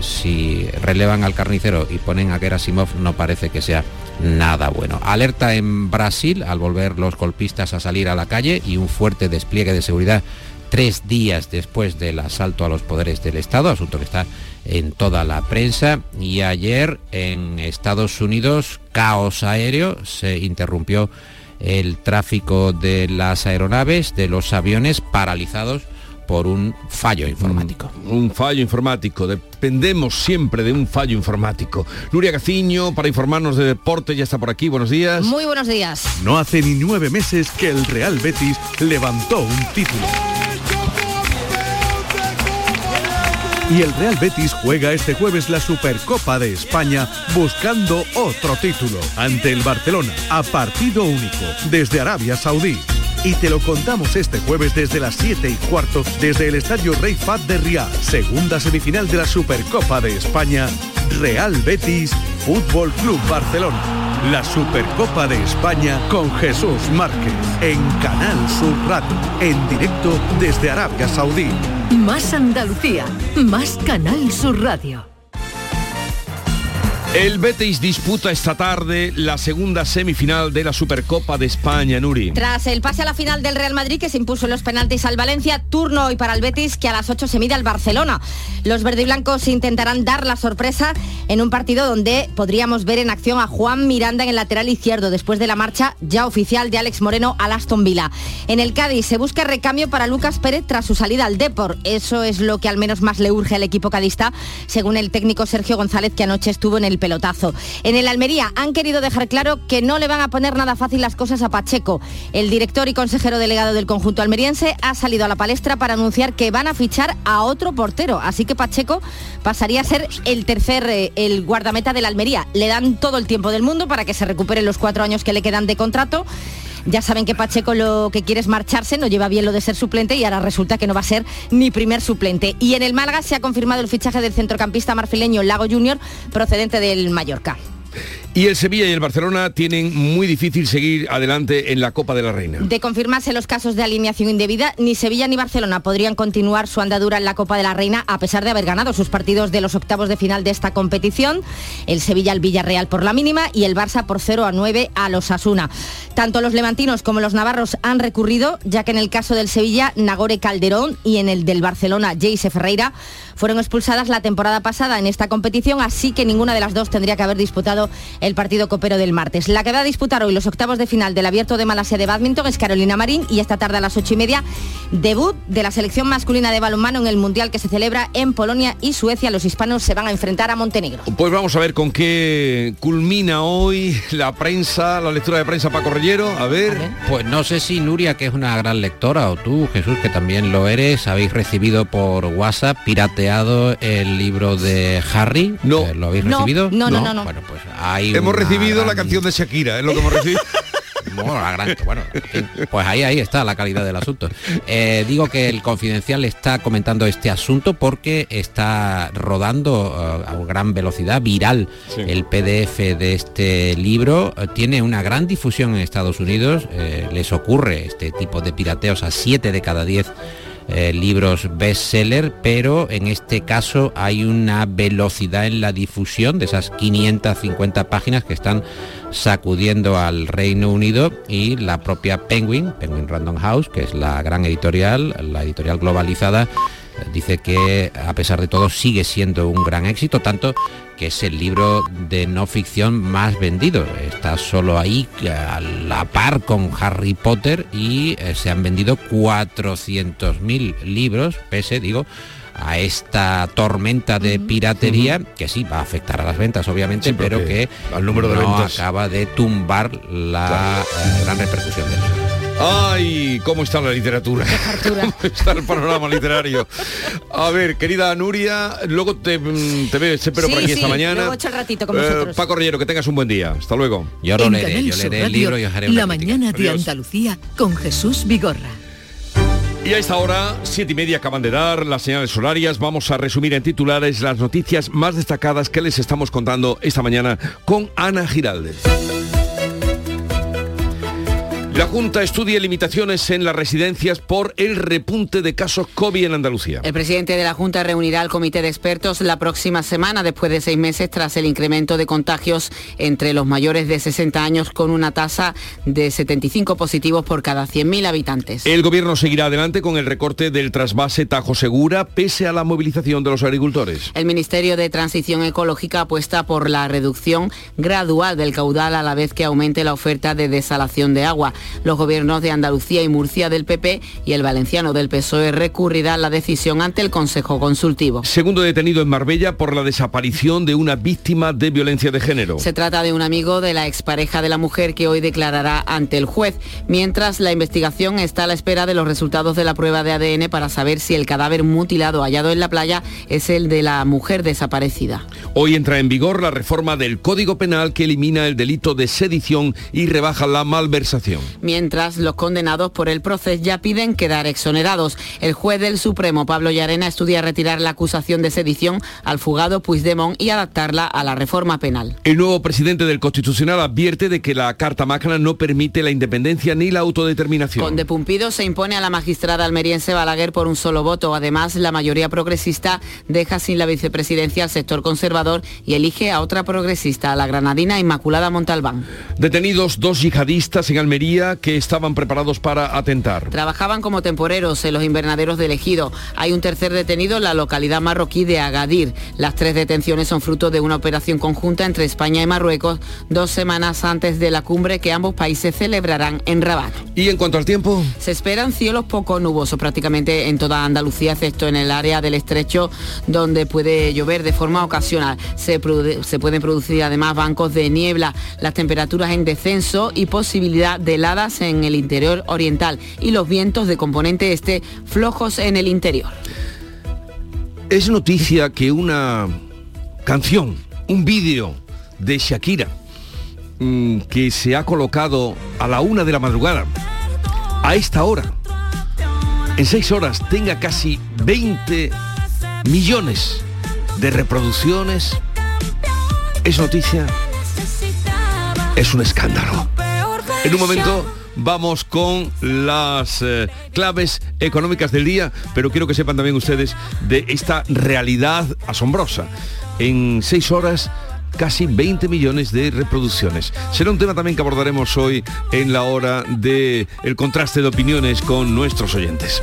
si relevan al carnicero y ponen a Gerasimov no parece que sea nada bueno. Alerta en Brasil al volver los golpistas a salir a la calle y un fuerte despliegue de seguridad tres días después del asalto a los poderes del Estado, asunto que está en toda la prensa. Y ayer en Estados Unidos, caos aéreo, se interrumpió el tráfico de las aeronaves, de los aviones paralizados por un fallo informático. Mm, un fallo informático. Dependemos siempre de un fallo informático. Nuria Gaciño, para informarnos de deporte, ya está por aquí. Buenos días. Muy buenos días. No hace ni nueve meses que el Real Betis levantó un título. Y el Real Betis juega este jueves la Supercopa de España buscando otro título ante el Barcelona a partido único desde Arabia Saudí y te lo contamos este jueves desde las 7 y cuarto desde el Estadio Rey Fat de Riyadh, segunda semifinal de la Supercopa de España, Real Betis Fútbol Club Barcelona. La Supercopa de España con Jesús Márquez en Canal Sur Radio, en directo desde Arabia Saudí. Más Andalucía, más Canal Sur Radio. El Betis disputa esta tarde la segunda semifinal de la Supercopa de España, Nuri. Tras el pase a la final del Real Madrid que se impuso en los penaltis al Valencia, turno hoy para el Betis que a las 8 se mide al Barcelona. Los verdiblancos intentarán dar la sorpresa en un partido donde podríamos ver en acción a Juan Miranda en el lateral izquierdo después de la marcha ya oficial de Alex Moreno al Aston Villa. En el Cádiz se busca recambio para Lucas Pérez tras su salida al Depor. Eso es lo que al menos más le urge al equipo cadista, según el técnico Sergio González que anoche estuvo en el pelotazo. En el Almería han querido dejar claro que no le van a poner nada fácil las cosas a Pacheco. El director y consejero delegado del conjunto almeriense ha salido a la palestra para anunciar que van a fichar a otro portero, así que Pacheco pasaría a ser el tercer, eh, el guardameta del Almería. Le dan todo el tiempo del mundo para que se recupere los cuatro años que le quedan de contrato. Ya saben que Pacheco lo que quiere es marcharse, no lleva bien lo de ser suplente y ahora resulta que no va a ser ni primer suplente. Y en el Málaga se ha confirmado el fichaje del centrocampista marfileño Lago Junior procedente del Mallorca. Y el Sevilla y el Barcelona tienen muy difícil seguir adelante en la Copa de la Reina. De confirmarse los casos de alineación indebida, ni Sevilla ni Barcelona podrían continuar su andadura en la Copa de la Reina a pesar de haber ganado sus partidos de los octavos de final de esta competición. El Sevilla al Villarreal por la mínima y el Barça por 0 a 9 a los Asuna. Tanto los levantinos como los navarros han recurrido, ya que en el caso del Sevilla, Nagore Calderón y en el del Barcelona, Jayce Ferreira, fueron expulsadas la temporada pasada en esta competición, así que ninguna de las dos tendría que haber disputado el partido copero del martes. La que va a disputar hoy los octavos de final del Abierto de Malasia de Badminton es Carolina Marín y esta tarde a las ocho y media debut de la selección masculina de balonmano en el Mundial que se celebra en Polonia y Suecia. Los hispanos se van a enfrentar a Montenegro. Pues vamos a ver con qué culmina hoy la prensa, la lectura de prensa Paco Rellero. A ver. Pues no sé si Nuria, que es una gran lectora, o tú, Jesús, que también lo eres, habéis recibido por WhatsApp pirateado el libro de Harry. No. ¿Lo habéis No, recibido? no, no, no, no. Bueno, pues hay Hemos recibido la canción de Shakira, es lo que hemos recibido. Bueno, la gran- bueno, en fin, pues ahí, ahí está la calidad del asunto. Eh, digo que el Confidencial está comentando este asunto porque está rodando eh, a gran velocidad, viral, el PDF de este libro. Tiene una gran difusión en Estados Unidos. eh, les ocurre este tipo de pirateos a 7 de cada 10 eh, libros bestseller, pero en este caso hay una velocidad en la difusión de esas 550 páginas que están sacudiendo al Reino Unido y la propia Penguin, Penguin Random House, que es la gran editorial, la editorial globalizada, dice que a pesar de todo sigue siendo un gran éxito, tanto que es el libro de no ficción más vendido. Está solo ahí a la par con Harry Potter y eh, se han vendido 400.000 libros, pese, digo, a esta tormenta de piratería que sí va a afectar a las ventas obviamente Sí, pero que al número de no ventas. acaba de tumbar la eh, gran repercusión de eso. Ay, ¿cómo está la literatura? ¿Cómo está el panorama literario? A ver, querida Nuria, luego te, mm, te veo, espero por Sí, aquí esta sí, mañana. luego el ratito con Eh. Paco Rellero, que tengas un buen día. Hasta luego. Yo En Canal Sur Radio, La mañana de Andalucía con Jesús Vigorra. Y a esta hora, siete y media acaban de dar las señales horarias. Vamos a resumir en titulares las noticias más destacadas que les estamos contando esta mañana con Ana Giraldez. La Junta estudia limitaciones en las residencias por el repunte de casos COVID en Andalucía. El presidente de la Junta reunirá al comité de expertos la próxima semana, después de seis meses, tras el incremento de contagios entre los mayores de 60 años, con una tasa de 75 positivos por cada 100.000 habitantes. El gobierno seguirá adelante con el recorte del trasvase Tajo Segura, pese a la movilización de los agricultores. El Ministerio de Transición Ecológica apuesta por la reducción gradual del caudal a la vez que aumente la oferta de desalación de agua. Los gobiernos de Andalucía y Murcia del PP y el valenciano del PSOE recurrirán la decisión ante el Consejo Consultivo. Segundo detenido en Marbella por la desaparición de una víctima de violencia de género. Se trata de un amigo de la expareja de la mujer que hoy declarará ante el juez, mientras la investigación está a la espera de los resultados de la prueba de ADN para saber si el cadáver mutilado hallado en la playa es el de la mujer desaparecida. Hoy entra en vigor la reforma del Código Penal que elimina el delito de sedición y rebaja la malversación. Mientras los condenados por el proceso ya piden quedar exonerados. El juez del Supremo, Pablo Llarena, estudia retirar la acusación de sedición al fugado Puigdemont y adaptarla a la reforma penal. El nuevo presidente del Constitucional advierte de que la Carta Magna no permite la independencia ni la autodeterminación. Conde Pumpido se impone a la magistrada almeriense Balaguer por un solo voto. Además, la mayoría progresista deja sin la vicepresidencia al sector conservador y elige a otra progresista, a la granadina Inmaculada Montalbán. Detenidos dos yihadistas en Almería que estaban preparados para atentar. Trabajaban como temporeros en los invernaderos del Ejido. Hay un tercer detenido en la localidad marroquí de Agadir. Las tres detenciones son fruto de una operación conjunta entre España y Marruecos dos semanas antes de la cumbre que ambos países celebrarán en Rabat. Y en cuanto al tiempo, Se esperan cielos poco nubosos prácticamente en toda Andalucía, excepto en el área del estrecho, donde puede llover de forma ocasional. Se, se pueden producir además bancos de niebla, las temperaturas en descenso y posibilidad de en el interior oriental y los vientos de componente este flojos en el interior. es noticia que una canción, un vídeo de Shakira mm, que se ha colocado a la una de la madrugada, a esta hora, en seis horas, tenga casi 20 millones de reproducciones, es noticia, es un escándalo. En un momento vamos con las eh, claves económicas del día, pero quiero que sepan también ustedes de esta realidad asombrosa. En seis horas casi 20 millones de reproducciones. Será un tema también que abordaremos hoy en la hora de el contraste de opiniones con nuestros oyentes.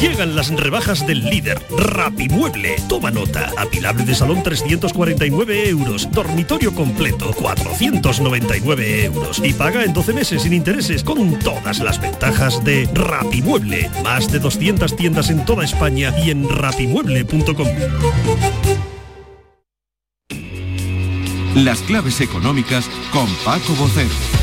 Llegan las rebajas del líder, Rapimueble. Toma nota. Apilable de salón 349 euros. Dormitorio completo 499 euros. Y paga en 12 meses sin intereses con todas las ventajas de Rapimueble. Más de 200 tiendas en toda España y en rapimueble.com. Las claves económicas con Paco Bocero.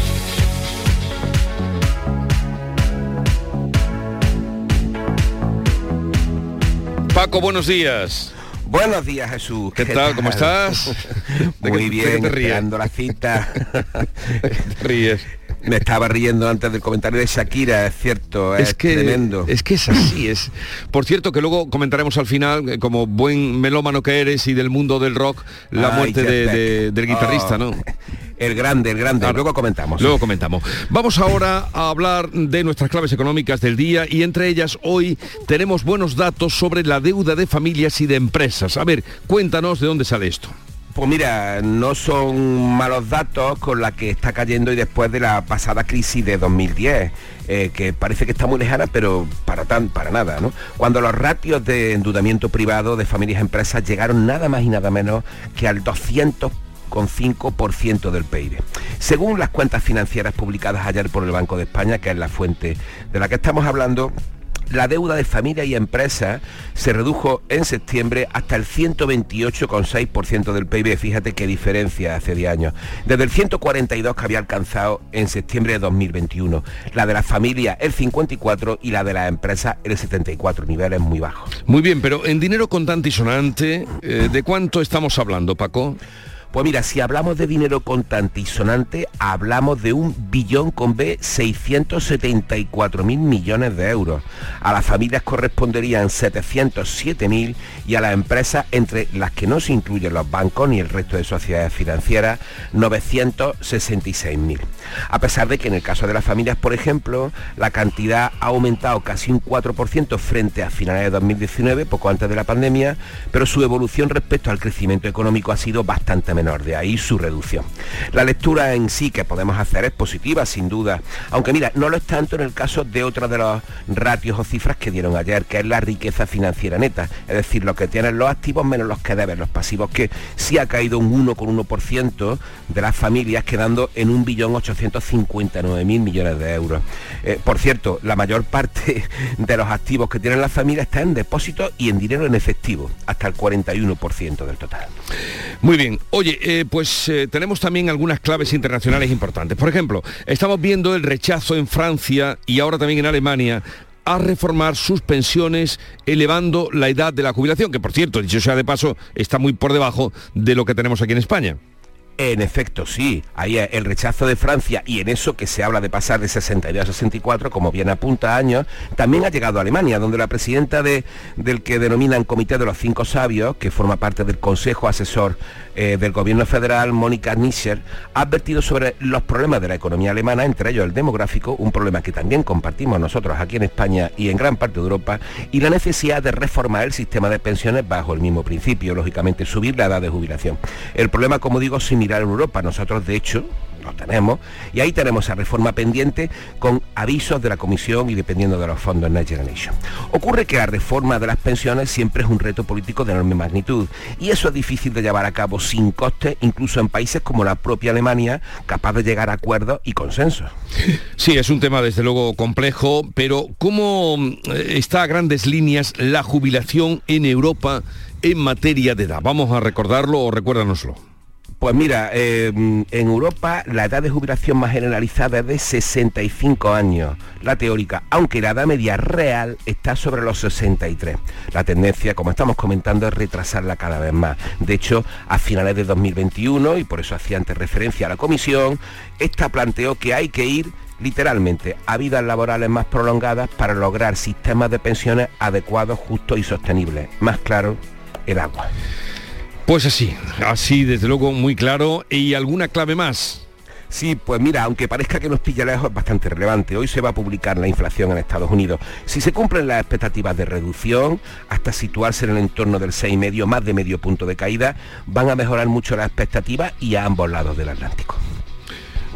Paco, buenos días. Buenos días, Jesús. ¿Qué, tal? ¿Cómo estás? Muy bien, te esperando la cita. te ríes. Me estaba riendo antes del comentario de Shakira, es cierto, es, que tremendo. Es que es así, es. Por cierto, que luego comentaremos al final, eh, como buen melómano que eres y del mundo del rock, la Ay, muerte de- del guitarrista, Oh, ¿no? El grande, el grande. Luego comentamos. Luego comentamos. Vamos ahora a hablar de nuestras claves económicas del día y entre ellas hoy tenemos buenos datos sobre la deuda de familias y de empresas. A ver, cuéntanos de dónde sale esto. Pues mira, no son malos datos con la que está cayendo y después de la pasada crisis de 2010, eh, que parece que está muy lejana, pero para tan, para nada, ¿no? Cuando los ratios de endeudamiento privado de familias y empresas llegaron nada más y nada menos que al 200 con 5% del PIB. Según las cuentas financieras publicadas ayer por el Banco de España, que es la fuente de la que estamos hablando, la deuda de familias y empresas se redujo en septiembre hasta el 128,6% del PIB. Fíjate qué diferencia hace 10 años. Desde el 142 que había alcanzado en septiembre de 2021. La de las familias el 54 y la de las empresas el 74, niveles muy bajos. Muy bien, pero en dinero contante y sonante, eh, ¿de cuánto estamos hablando, Paco? Pues mira, si hablamos de dinero contante y sonante, hablamos de un billón con B 674 mil millones de euros. A las familias corresponderían 707 mil y a las empresas, entre las que no se incluyen los bancos ni el resto de sociedades financieras, 966 mil. A pesar de que en el caso de las familias, por ejemplo, la cantidad ha aumentado casi un 4% frente a finales de 2019, poco antes de la pandemia, pero su evolución respecto al crecimiento económico ha sido bastante menor, de ahí su reducción. La lectura en sí que podemos hacer es positiva, sin duda, aunque mira, no lo es tanto en el caso de otra de los ratios o cifras que dieron ayer, que es la riqueza financiera neta, es decir, lo que tienen los activos menos los que deben los pasivos, que sí ha caído un 1,1% de las familias, quedando en 1.859.000 millones de euros. Eh, por cierto, la mayor parte de los activos que tienen las familias está en depósitos y en dinero en efectivo, hasta el 41% del total. Muy bien. Oye, eh, pues eh, tenemos también algunas claves internacionales importantes. Por ejemplo, estamos viendo el rechazo en Francia y ahora también en Alemania a reformar sus pensiones elevando la edad de la jubilación, que por cierto, dicho sea de paso, está muy por debajo de lo que tenemos aquí en España. En efecto, sí. Ahí el rechazo de Francia y en eso que se habla de pasar de 62 a 64, como bien apunta años, también ha llegado a Alemania, donde la presidenta de, del que denominan Comité de los Cinco Sabios, que forma parte del Consejo Asesor eh, del Gobierno Federal, Mónica Nischer, ha advertido sobre los problemas de la economía alemana, entre ellos el demográfico, un problema que también compartimos nosotros aquí en España y en gran parte de Europa, y la necesidad de reformar el sistema de pensiones bajo el mismo principio, lógicamente subir la edad de jubilación. El problema, como digo, similar en Europa. Nosotros, de hecho, lo tenemos, y ahí tenemos esa reforma pendiente con avisos de la Comisión y dependiendo de los fondos Next Generation. Ocurre que la reforma de las pensiones siempre es un reto político de enorme magnitud, y eso es difícil de llevar a cabo sin coste, incluso en países como la propia Alemania, capaz de llegar a acuerdos y consensos. Sí, es un tema desde luego complejo, pero ¿cómo eh, está a grandes líneas la jubilación en Europa en materia de edad? Vamos a recordarlo o recuérdanoslo. Pues mira, eh, en Europa la edad de jubilación más generalizada es de 65 años, la teórica, aunque la edad media real está sobre los 63. La tendencia, como estamos comentando, es retrasarla cada vez más. De hecho, a finales de 2021, y por eso hacía antes referencia a la comisión, esta planteó que hay que ir literalmente a vidas laborales más prolongadas para lograr sistemas de pensiones adecuados, justos y sostenibles. Más claro, el agua. Pues así, así desde luego muy claro. ¿Y alguna clave más? Sí, pues mira, aunque parezca que nos pilla lejos, es bastante relevante. Hoy se va a publicar la inflación en Estados Unidos. Si se cumplen las expectativas de reducción, hasta situarse en el entorno del 6,5, más de medio punto de caída, van a mejorar mucho las expectativas y a ambos lados del Atlántico.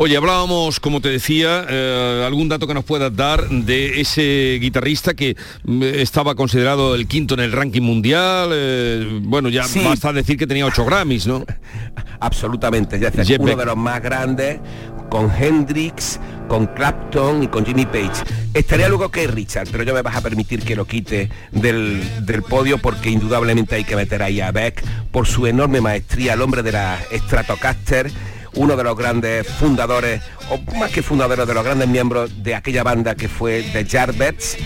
Oye, hablábamos, como te decía, eh, algún dato que nos puedas dar de ese guitarrista que mm, estaba considerado el quinto en el ranking mundial. eh, bueno, ya Sí. basta decir que tenía ocho Grammys, ¿no? Absolutamente, ya sea, Jeff uno de los más grandes, con Hendrix, con Clapton y con Jimmy Page. Estaría luego que Richard, pero yo me vas a permitir que lo quite del, del podio porque indudablemente hay que meter ahí a Beck por su enorme maestría, el hombre de la Stratocaster, uno de los grandes fundadores, o más que fundadores, de los grandes miembros de aquella banda que fue The Yardbirds,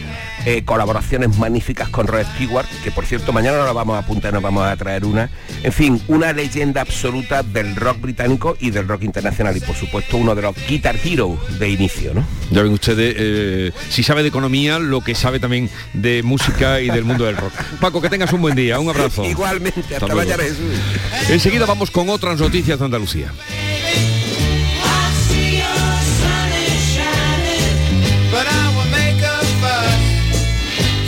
eh, colaboraciones magníficas con Rod Stewart, que por cierto mañana nos la vamos a apuntar, nos vamos a traer una. En fin, una leyenda absoluta del rock británico y del rock internacional y por supuesto uno de los guitar heroes de inicio, ¿no? Ya ven ustedes, eh, si sabe de economía, lo que sabe también de música y del mundo del rock. Paco, que tengas un buen día, un abrazo. Igualmente, hasta, luego. mañana Jesús. Enseguida vamos con otras noticias de Andalucía.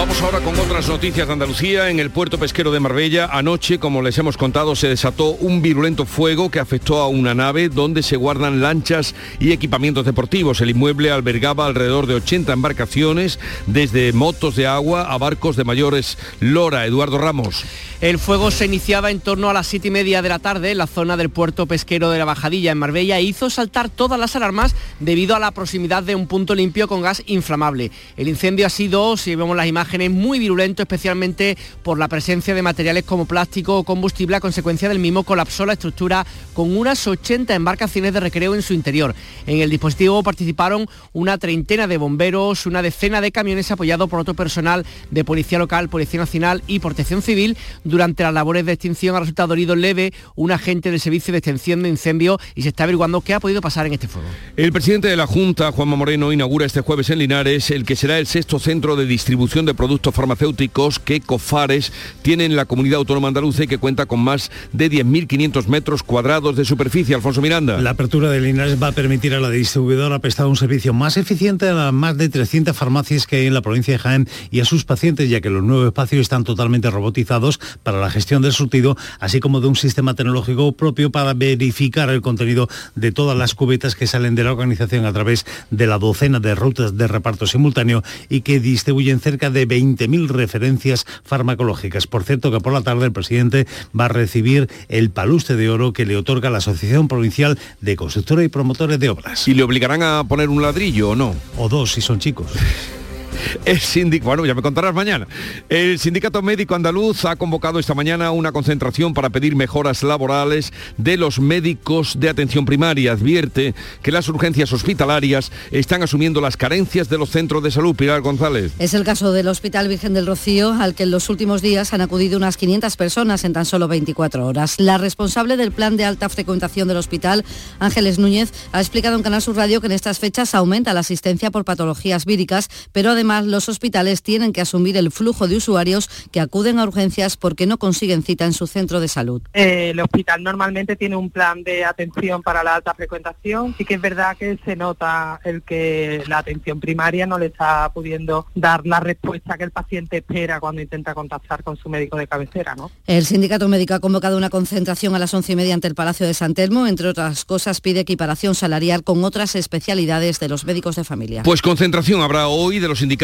Vamos ahora con otras noticias de Andalucía. En el puerto pesquero de Marbella, anoche, como les hemos contado, se desató un virulento fuego que afectó a una nave donde se guardan lanchas y equipamientos deportivos. El inmueble albergaba alrededor de 80 embarcaciones, desde motos de agua a barcos de mayores lora. Eduardo Ramos. El fuego se iniciaba en torno a las siete y media de la tarde en la zona del puerto pesquero de la Bajadilla en Marbella e hizo saltar todas las alarmas debido a la proximidad de un punto limpio con gas inflamable. El incendio ha sido, si vemos las imágenes, muy virulento, especialmente por la presencia de materiales como plástico o combustible. A consecuencia del mismo colapsó la estructura con unas 80 embarcaciones de recreo en su interior. En el dispositivo participaron una treintena de bomberos, una decena de camiones apoyados por otro personal de Policía Local, Policía Nacional y Protección Civil. Durante las labores de extinción ha resultado herido leve un agente del Servicio de Extensión de Incendios y se está averiguando qué ha podido pasar en este fuego. El presidente de la Junta, Juanma Moreno, inaugura este jueves en Linares el que será el sexto centro de distribución de productos farmacéuticos que COFARES tiene en la comunidad autónoma andaluza y que cuenta con más de 10.500 metros cuadrados de superficie. Alfonso Miranda. La apertura de Linares va a permitir a la distribuidora prestar un servicio más eficiente a las más de 300 farmacias que hay en la provincia de Jaén y a sus pacientes, ya que los nuevos espacios están totalmente robotizados para la gestión del surtido, así como de un sistema tecnológico propio para verificar el contenido de todas las cubetas que salen de la organización a través de la docena de rutas de reparto simultáneo y que distribuyen cerca de 20.000 referencias farmacológicas. Por cierto, que por la tarde el presidente va a recibir el palustre de oro que le otorga la Asociación Provincial de Constructores y Promotores de Obras. ¿Y le obligarán a poner un ladrillo o no? O dos, si son chicos. El sindicato, bueno, ya me contarás mañana. El Sindicato Médico Andaluz ha convocado esta mañana una concentración para pedir mejoras laborales de los médicos de atención primaria. Advierte que las urgencias hospitalarias están asumiendo las carencias de los centros de salud. Pilar González. Es el caso del Hospital Virgen del Rocío, al que en los últimos días han acudido unas 500 personas en tan solo 24 horas. La responsable del plan de alta frecuentación del hospital, Ángeles Núñez, ha explicado en Canal Sur Radio que en estas fechas aumenta la asistencia por patologías víricas, pero además los hospitales tienen que asumir el flujo de usuarios que acuden a urgencias porque no consiguen cita en su centro de salud. Eh, el hospital normalmente tiene un plan de atención para la alta frecuentación. Sí que es verdad que se nota el que la atención primaria no le está pudiendo dar la respuesta que el paciente espera cuando intenta contactar con su médico de cabecera, ¿no? El sindicato médico ha convocado una concentración a las once y media ante el Palacio de San Telmo. Entre otras cosas, pide equiparación salarial con otras especialidades de los médicos de familia. Pues concentración habrá hoy de los sindicatos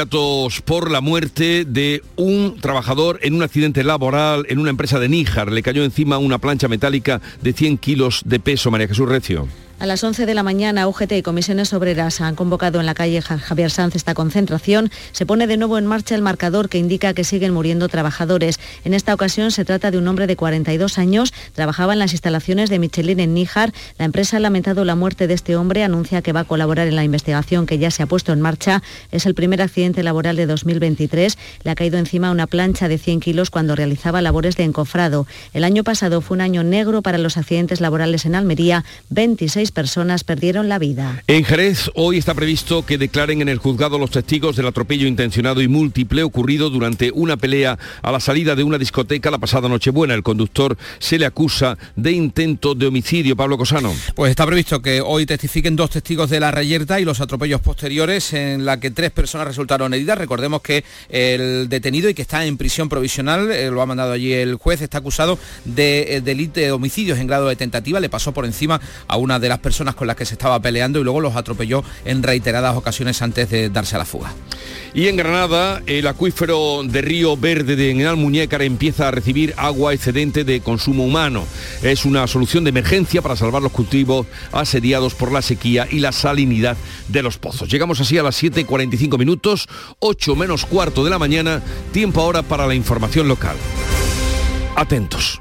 por la muerte de un trabajador en un accidente laboral en una empresa de Níjar. Le cayó encima una plancha metálica de 100 kilos de peso, María Jesús Recio. A las 11 de la mañana, UGT y comisiones obreras han convocado en la calle Javier Sanz esta concentración. Se pone de nuevo en marcha el marcador que indica que siguen muriendo trabajadores. En esta ocasión se trata de un hombre de 42 años, trabajaba en las instalaciones de Michelin en Níjar. La empresa ha lamentado la muerte de este hombre, anuncia que va a colaborar en la investigación que ya se ha puesto en marcha. Es el primer accidente laboral de 2023. Le ha caído encima una plancha de 100 kilos cuando realizaba labores de encofrado. El año pasado fue un año negro para los accidentes laborales en Almería. 26 personas perdieron la vida. En Jerez hoy está previsto que declaren en el juzgado los testigos del atropello intencionado y múltiple ocurrido durante una pelea a la salida de una discoteca la pasada Nochebuena. El conductor se le acusa de intento de homicidio. Pablo Cosano. Pues está previsto que hoy testifiquen dos testigos de la reyerta y los atropellos posteriores en la que tres personas resultaron heridas. Recordemos que el detenido y que está en prisión provisional, eh, lo ha mandado allí el juez, está acusado de eh, delito de homicidios en grado de tentativa. Le pasó por encima a una de las personas con las que se estaba peleando y luego los atropelló en reiteradas ocasiones antes de darse a la fuga. Y en Granada, el acuífero de Río Verde de Almuñécar empieza a recibir agua excedente de consumo humano. Es una solución de emergencia para salvar los cultivos asediados por la sequía y la salinidad de los pozos. Llegamos así a las 7.45 minutos, 8 menos cuarto de la mañana, tiempo ahora para la información local. Atentos.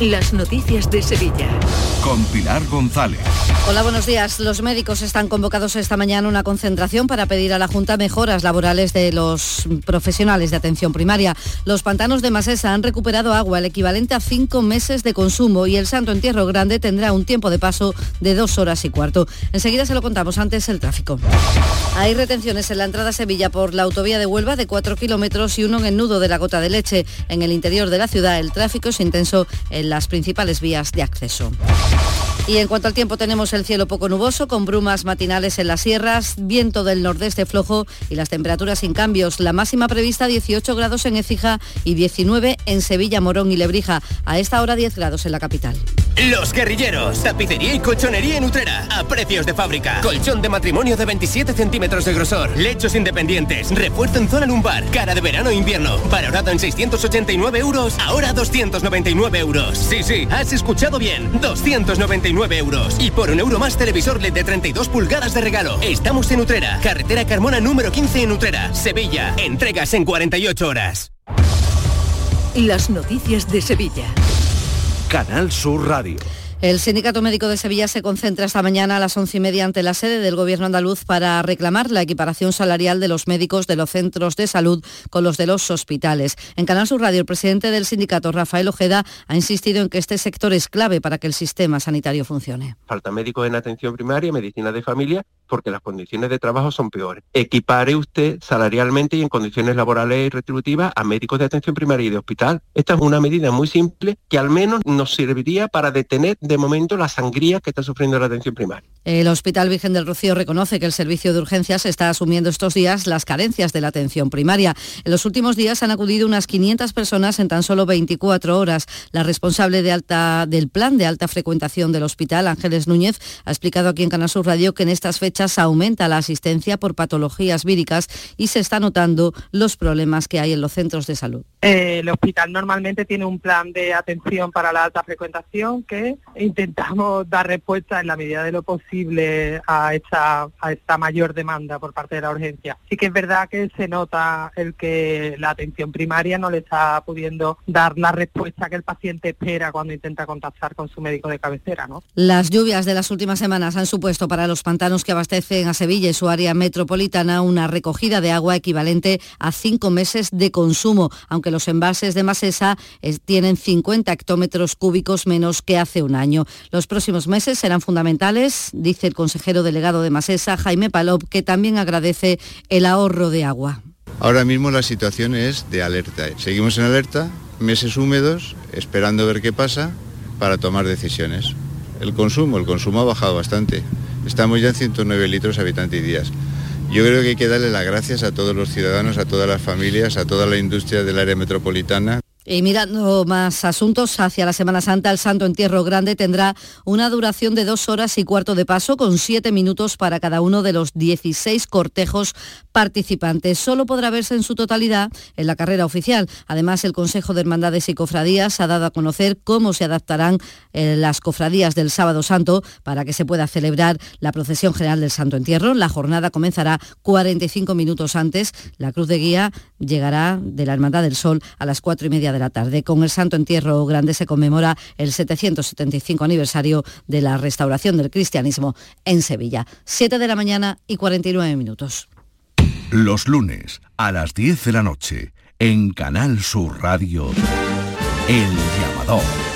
las noticias de Sevilla. Con Pilar González. Hola, buenos días. Los médicos están convocados esta mañana a una concentración para pedir a la Junta mejoras laborales de los profesionales de atención primaria. Los pantanos de Masesa han recuperado agua, el equivalente a cinco meses de consumo, y el Santo Entierro Grande tendrá un tiempo de paso de dos horas y cuarto. Enseguida se lo contamos antes el tráfico. Hay retenciones en la entrada a Sevilla por la autovía de Huelva de 4 kilómetros y uno en el nudo de la Gota de Leche. En el interior de la ciudad el tráfico es intenso en las principales vías de acceso. Y en cuanto al tiempo tenemos el cielo poco nuboso con brumas matinales en las sierras, viento del nordeste flojo y las temperaturas sin cambios. La máxima prevista 18 grados en Écija y 19 en Sevilla, Morón y Lebrija. A esta hora 10 grados en la capital. Los guerrilleros, tapicería y colchonería en Utrera, a precios de fábrica. Colchón de matrimonio de 27 centímetros de grosor, lechos independientes, refuerzo en zona lumbar, cara de verano e invierno, valorado en 689 euros, ahora 299 euros. Sí, sí, has escuchado bien, 299 euros. Y por un euro más televisor LED de 32 pulgadas de regalo. Estamos en Utrera, carretera Carmona número 15 en Utrera, Sevilla. Entregas en 48 horas. Las noticias de Sevilla. Canal Sur Radio. El Sindicato Médico de Sevilla se concentra esta mañana a las once y media ante la sede del Gobierno andaluz para reclamar la equiparación salarial de los médicos de los centros de salud con los de los hospitales. En Canal Sur Radio, el presidente del sindicato, Rafael Ojeda, ha insistido en que este sector es clave para que el sistema sanitario funcione. Falta médicos en atención primaria, medicina de familia, porque las condiciones de trabajo son peores. Equipare usted salarialmente y en condiciones laborales y retributivas a médicos de atención primaria y de hospital. Esta es una medida muy simple que al menos nos serviría para detener de momento la sangría que está sufriendo la atención primaria. El Hospital Virgen del Rocío reconoce que el servicio de urgencias está asumiendo estos días las carencias de la atención primaria. En los últimos días han acudido unas 500 personas en tan solo 24 horas. La responsable de alta, del plan de alta frecuentación del hospital, Ángeles Núñez, ha explicado aquí en Canal Sur Radio que en estas fechas aumenta la asistencia por patologías víricas y se está notando los problemas que hay en los centros de salud. Eh, el hospital normalmente tiene un plan de atención para la alta frecuentación que intentamos dar respuesta en la medida de lo posible a esta, a esta mayor demanda por parte de la urgencia. Sí que es verdad que se nota el que la atención primaria no le está pudiendo dar la respuesta que el paciente espera cuando intenta contactar con su médico de cabecera. ¿no? Las lluvias de las últimas semanas han supuesto para los pantanos que abastecen a Sevilla y su área metropolitana una recogida de agua equivalente a cinco meses de consumo, aunque los embalses de Masesa eh, tienen 50 hectómetros cúbicos menos que hace un año. Los próximos meses serán fundamentales, dice el consejero delegado de Masesa, Jaime Palop, que también agradece el ahorro de agua. Ahora mismo la situación es de alerta. Seguimos en alerta, meses húmedos, esperando ver qué pasa para tomar decisiones. El consumo, el consumo ha bajado bastante. Estamos ya en 109 litros habitante y días. Yo creo que hay que darle las gracias a todos los ciudadanos, a todas las familias, a toda la industria del área metropolitana. Y mirando más asuntos hacia la Semana Santa, el Santo Entierro Grande tendrá una duración de dos horas y cuarto de paso, con siete minutos para cada uno de los 16 cortejos participantes. Solo podrá verse en su totalidad en la carrera oficial. Además, el Consejo de Hermandades y Cofradías ha dado a conocer cómo se adaptarán eh, las cofradías del Sábado Santo para que se pueda celebrar la procesión general del Santo Entierro. La jornada comenzará 45 minutos antes. La cruz de guía llegará de la Hermandad del Sol a las cuatro y media de la tarde. Con el Santo Entierro Grande se conmemora el 775 aniversario de la restauración del cristianismo en Sevilla. 7 de la mañana y 49 minutos. Los lunes a las 10 de la noche en Canal Sur Radio, El Llamador.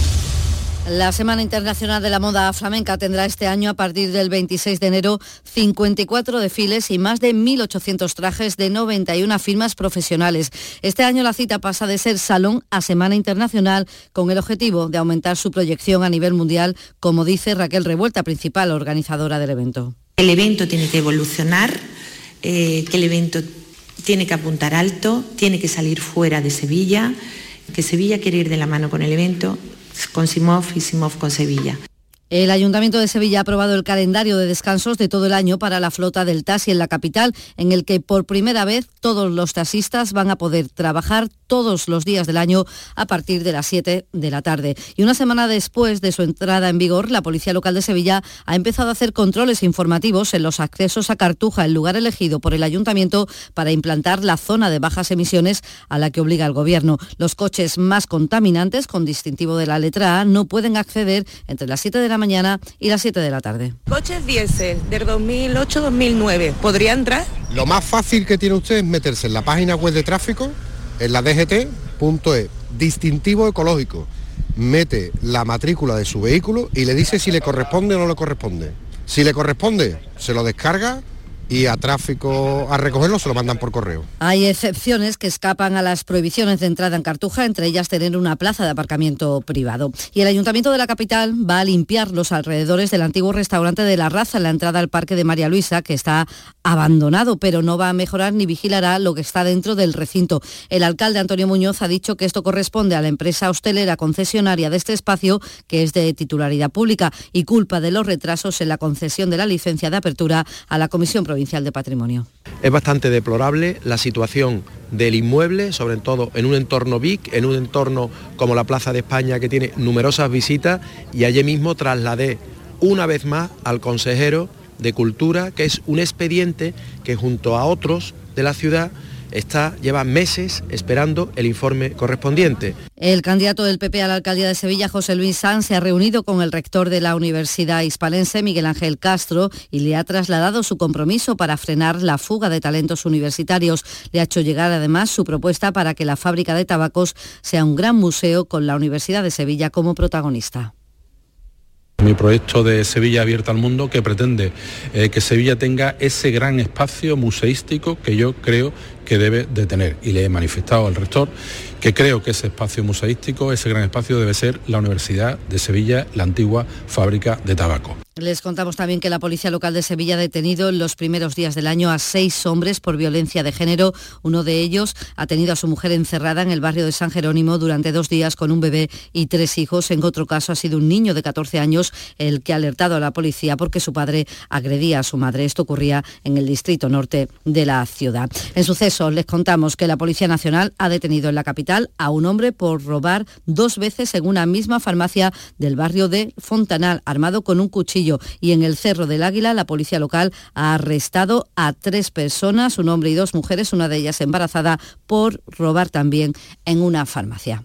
La Semana Internacional de la Moda Flamenca tendrá este año, a partir del 26 de enero, 54 desfiles y más de 1.800 trajes de 91 firmas profesionales. Este año la cita pasa de ser salón a Semana Internacional con el objetivo de aumentar su proyección a nivel mundial, como dice Raquel Revuelta, principal organizadora del evento. El evento tiene que evolucionar, eh, que el evento tiene que apuntar alto, tiene que salir fuera de Sevilla, que Sevilla quiere ir de la mano con el evento con Simov y Simov con Sevilla. El Ayuntamiento de Sevilla ha aprobado el calendario de descansos de todo el año para la flota del taxi en la capital, en el que por primera vez todos los taxistas van a poder trabajar todos los días del año a partir de las 7 de la tarde. Y una semana después de su entrada en vigor, la Policía Local de Sevilla ha empezado a hacer controles informativos en los accesos a Cartuja, el lugar elegido por el Ayuntamiento para implantar la zona de bajas emisiones a la que obliga el Gobierno. Los coches más contaminantes, con distintivo de la letra A, no pueden acceder entre las 7 de la mañana y las 7 de la tarde. Coches diésel del 2008-2009, ¿podría entrar? Lo más fácil que tiene usted es meterse en la página web de tráfico, en la dgt.e, distintivo ecológico. Mete la matrícula de su vehículo y le dice si le corresponde o no le corresponde. Si le corresponde, se lo descarga y a tráfico a recogerlo se lo mandan por correo. Hay excepciones que escapan a las prohibiciones de entrada en Cartuja, entre ellas tener una plaza de aparcamiento privado. Y el Ayuntamiento de la capital va a limpiar los alrededores del antiguo restaurante de la Raza en la entrada al Parque de María Luisa, que está abandonado, pero no va a mejorar ni vigilará lo que está dentro del recinto. El alcalde Antonio Muñoz ha dicho que esto corresponde a la empresa hostelera concesionaria de este espacio, que es de titularidad pública, y culpa de los retrasos en la concesión de la licencia de apertura a la Comisión Provincial de Patrimonio. Es bastante deplorable la situación del inmueble, sobre todo en un entorno BIC, en un entorno como la Plaza de España que tiene numerosas visitas y allí mismo trasladé una vez más al consejero de Cultura, que es un expediente que junto a otros de la ciudad está, lleva meses esperando el informe correspondiente. El candidato del PP a la alcaldía de Sevilla, José Luis Sanz, se ha reunido con el rector de la Universidad Hispalense, Miguel Ángel Castro, y le ha trasladado su compromiso para frenar la fuga de talentos universitarios. Le ha hecho llegar además su propuesta para que la fábrica de tabacos sea un gran museo con la Universidad de Sevilla como protagonista. Mi proyecto de Sevilla abierta al mundo que pretende eh, que Sevilla tenga ese gran espacio museístico que yo creo que debe de tener. Y le he manifestado al rector que creo que ese espacio museístico, ese gran espacio debe ser la Universidad de Sevilla, la antigua fábrica de tabaco. Les contamos también que la Policía Local de Sevilla ha detenido en los primeros días del año a seis hombres por violencia de género. Uno de ellos ha tenido a su mujer encerrada en el barrio de San Jerónimo durante dos días con un bebé y tres hijos. En otro caso ha sido un niño de 14 años el que ha alertado a la policía porque su padre agredía a su madre. Esto ocurría en el distrito norte de la ciudad. En suceso les contamos que la Policía Nacional ha detenido en la capital a un hombre por robar dos veces en una misma farmacia del barrio de Fontanal, armado con un cuchillo. Y en el Cerro del Águila, la policía local ha arrestado a tres personas, un hombre y dos mujeres, una de ellas embarazada, por robar también en una farmacia.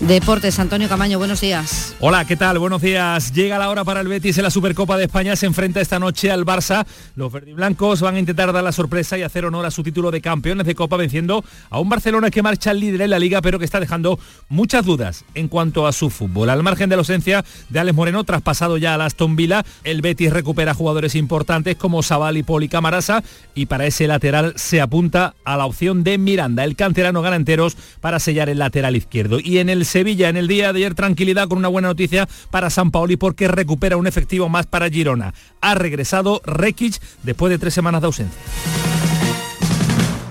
Deportes, Antonio Camaño, buenos días. Hola, ¿qué tal? Buenos días. Llega la hora para el Betis en la Supercopa de España. Se enfrenta esta noche al Barça. Los verdiblancos van a intentar dar la sorpresa y hacer honor a su título de campeones de Copa venciendo a un Barcelona que marcha al líder en la liga, pero que está dejando muchas dudas en cuanto a su fútbol. Al margen de la ausencia de Alex Moreno, traspasado ya a Aston Villa, el Betis recupera jugadores importantes como Sabal y Poli Camarasa y para ese lateral se apunta a la opción de Miranda. El canterano gana enteros para sellar el lateral izquierdo. Y en el Sevilla en el día de ayer tranquilidad con una buena noticia para San Paoli porque recupera un efectivo más para Girona. Ha regresado Rekic después de tres semanas de ausencia.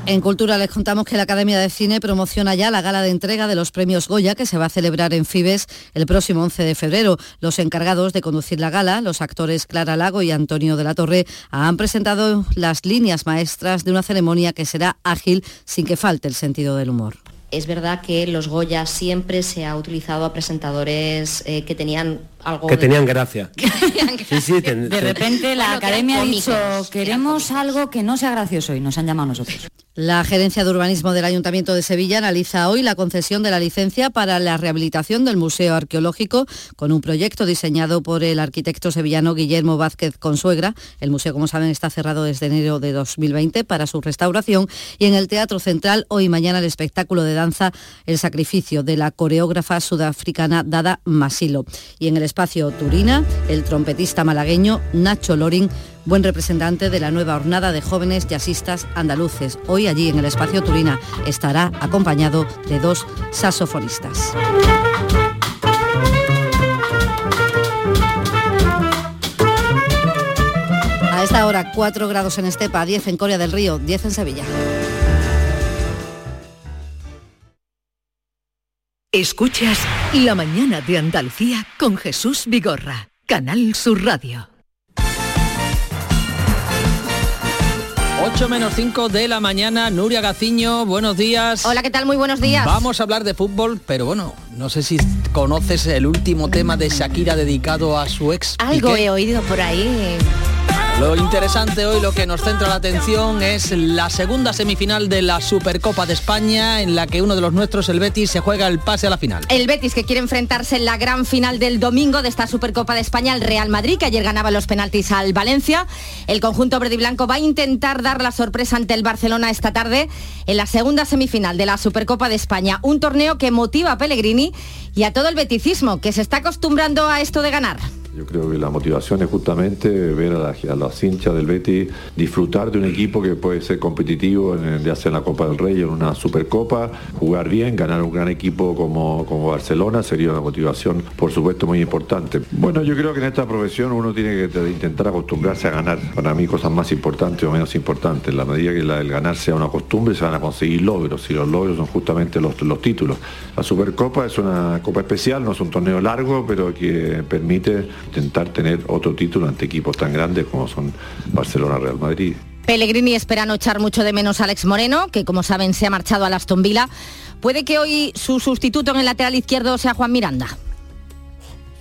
En Cultura les contamos que la Academia de Cine promociona ya la gala de entrega de los premios Goya que se va a celebrar en Fibes el próximo 11 de febrero. Los encargados de conducir la gala, los actores Clara Lago y Antonio de la Torre, han presentado las líneas maestras de una ceremonia que será ágil sin que falte el sentido del humor. Es verdad que los Goya siempre se ha utilizado a presentadores eh, que tenían algo... Que tenían gracia. sí, sí, de repente la Bueno, academia ha dicho, queremos algo que no sea gracioso y nos han llamado a nosotros. La Gerencia de Urbanismo del Ayuntamiento de Sevilla analiza hoy la concesión de la licencia para la rehabilitación del Museo Arqueológico con un proyecto diseñado por el arquitecto sevillano Guillermo Vázquez Consuegra. El museo, como saben, está cerrado desde enero de 2020 para su restauración y en el Teatro Central hoy y mañana el espectáculo de danza El Sacrificio de la coreógrafa sudafricana Dada Masilo. Y en el espacio Turina, el trompetista malagueño Nacho Loring buen representante de la nueva hornada de jóvenes jazzistas andaluces. Hoy allí en el espacio Turina estará acompañado de dos saxofonistas. A esta hora 4 grados en Estepa, 10 en Corea del Río, 10 en Sevilla. Escuchas La mañana de Andalucía con Jesús Vigorra, Canal Sur Radio. 8 menos 5 de la mañana, Nuria Gaciño, buenos días. Hola, ¿qué tal? Muy buenos días. Vamos a hablar de fútbol, pero bueno, no sé si conoces el último tema de Shakira dedicado a su ex. Algo Piqué. he oído por ahí. Lo interesante hoy, lo que nos centra la atención es la segunda semifinal de la Supercopa de España, en la que uno de los nuestros, el Betis, se juega el pase a la final. El Betis que quiere enfrentarse en la gran final del domingo de esta Supercopa de España al Real Madrid, que ayer ganaba los penaltis al Valencia. El conjunto verde y blanco va a intentar dar la sorpresa ante el Barcelona esta tarde en la segunda semifinal de la Supercopa de España. Un torneo que motiva a Pellegrini y a todo el beticismo, que se está acostumbrando a esto de ganar. Yo creo que la motivación es justamente ver a, la- a los hinchas del Betis disfrutar de un equipo que puede ser competitivo, en, ya sea en la Copa del Rey en una Supercopa, jugar bien, ganar un gran equipo como, como Barcelona sería una motivación, por supuesto, muy importante. Bueno, yo creo que en esta profesión uno tiene que te- intentar acostumbrarse a ganar. Para mí cosas más importantes o menos importantes. En la medida que la- el ganar sea una costumbre, se van a conseguir logros y los logros son justamente los, los títulos. La Supercopa es una copa especial, no es un torneo largo, pero que permite intentar tener otro título ante equipos tan grandes como son Barcelona, Real Madrid. Pellegrini espera no echar mucho de menos a Alex Moreno, que como saben se ha marchado a Aston Villa. Puede que hoy su sustituto en el lateral izquierdo sea Juan Miranda.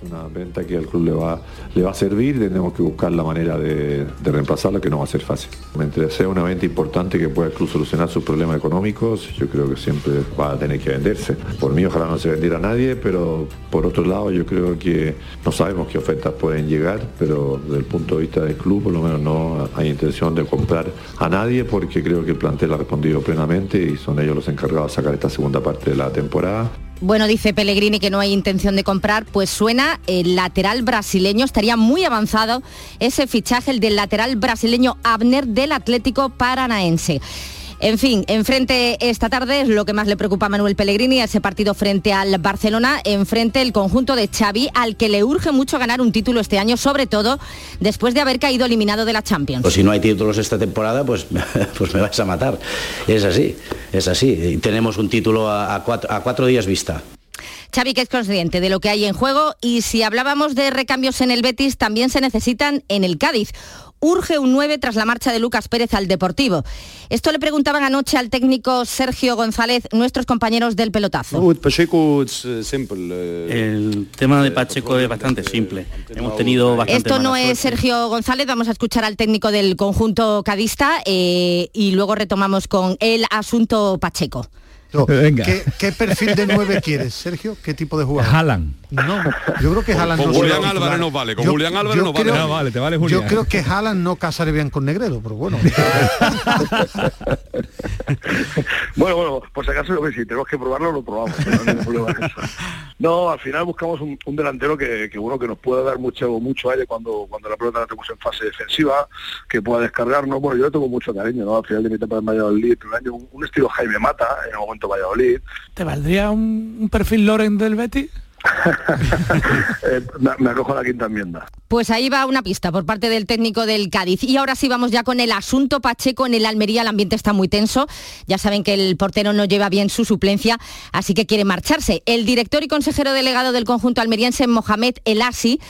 Una venta que al club le va, le va a servir, tenemos que buscar la manera de, de reemplazarla, que no va a ser fácil. Mientras sea una venta importante que pueda el club solucionar sus problemas económicos, yo creo que siempre va a tener que venderse. Por mí ojalá no se vendiera a nadie, pero por otro lado yo creo que no sabemos qué ofertas pueden llegar, pero desde el punto de vista del club por lo menos no hay intención de comprar a nadie porque creo que el plantel ha respondido plenamente y son ellos los encargados de sacar esta segunda parte de la temporada. Bueno, dice Pellegrini que no hay intención de comprar, pues suena el lateral brasileño, estaría muy avanzado ese fichaje, el del lateral brasileño Abner del Atlético Paranaense. En fin, enfrente esta tarde es lo que más le preocupa a Manuel Pellegrini, ese partido frente al Barcelona, enfrente el conjunto de Xavi, al que le urge mucho ganar un título este año, sobre todo después de haber caído eliminado de la Champions. Pues si no hay títulos esta temporada, pues, pues me vas a matar. Es así, es así. Y tenemos un título a, a cuatro, a cuatro días vista. Xavi que es consciente de lo que hay en juego y si hablábamos de recambios en el Betis, también se necesitan en el Cádiz. Urge un 9 tras la marcha de Lucas Pérez al Deportivo. Esto le preguntaban anoche al técnico Sergio González, nuestros compañeros del pelotazo. El tema de Pacheco es bastante simple. Hemos tenido bastante Esto no es. Sergio González, vamos a escuchar al técnico del conjunto cadista eh, y luego retomamos con el asunto Pacheco. Venga. ¿Qué, qué perfil de nueve quieres, Sergio? ¿Qué tipo de jugador? Haaland. No, yo creo que Haaland Con no Julián Álvarez nos vale, con Yo- Julián Álvarez yo nos vale. No, vale, te vale Yo Julián. creo que Haaland no casaré bien con Negredo, pero bueno. Bueno, bueno, por si acaso, hombre, si tenemos que probarlo, lo probamos. No, hay ningún problema en eso. No, al final buscamos un, un delantero que, que, bueno que nos pueda dar mucho mucho aire cuando cuando la pelota la tenemos en fase defensiva, que pueda descargarnos. Bueno, yo le tengo mucho cariño, ¿no? Al final de mi etapa en Valladolid, un año un, un estilo Jaime Mata, en Valladolid. ¿Te valdría un, un perfil Loren del Betis? Eh, me, me acojo a la quinta enmienda. Pues ahí va una pista por parte del técnico del Cádiz. Y ahora sí vamos ya con el asunto Pacheco en el Almería. El ambiente está muy tenso. Ya saben que el portero no lleva bien su suplencia, así que quiere marcharse. El director y consejero delegado del conjunto almeriense, Mohamed El Asi,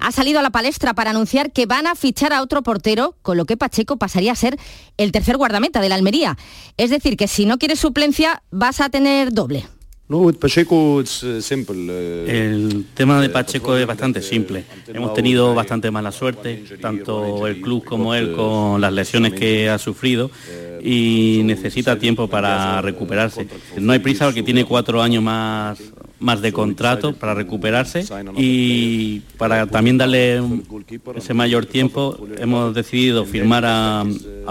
ha salido a la palestra para anunciar que van a fichar a otro portero, con lo que Pacheco pasaría a ser el tercer guardameta del Almería. Es decir, que si no quieres suplencia, vas a tener doble. No, with Pacheco it's simple. uh, El tema de Pacheco es bastante simple. Hemos tenido bastante mala suerte, tanto el club como él, con las lesiones que ha sufrido y necesita tiempo para recuperarse. No hay prisa porque tiene cuatro años más, más de contrato para recuperarse y para también darle ese mayor tiempo hemos decidido firmar a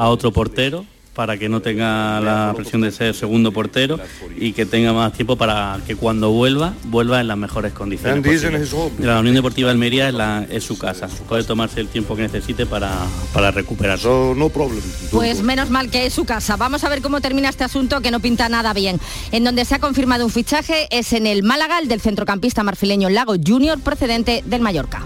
otro portero para que no tenga la presión de ser segundo portero y que tenga más tiempo para que cuando vuelva, vuelva en las mejores condiciones. Posibles. La Unión Deportiva Almería es, la- es su casa, puede tomarse el tiempo que necesite para, para recuperarse. no problem. Pues menos mal que es su casa. Vamos a ver cómo termina este asunto que no pinta nada bien. En donde se ha confirmado un fichaje es en el Málaga, el del centrocampista marfileño Lago Junior procedente del Mallorca.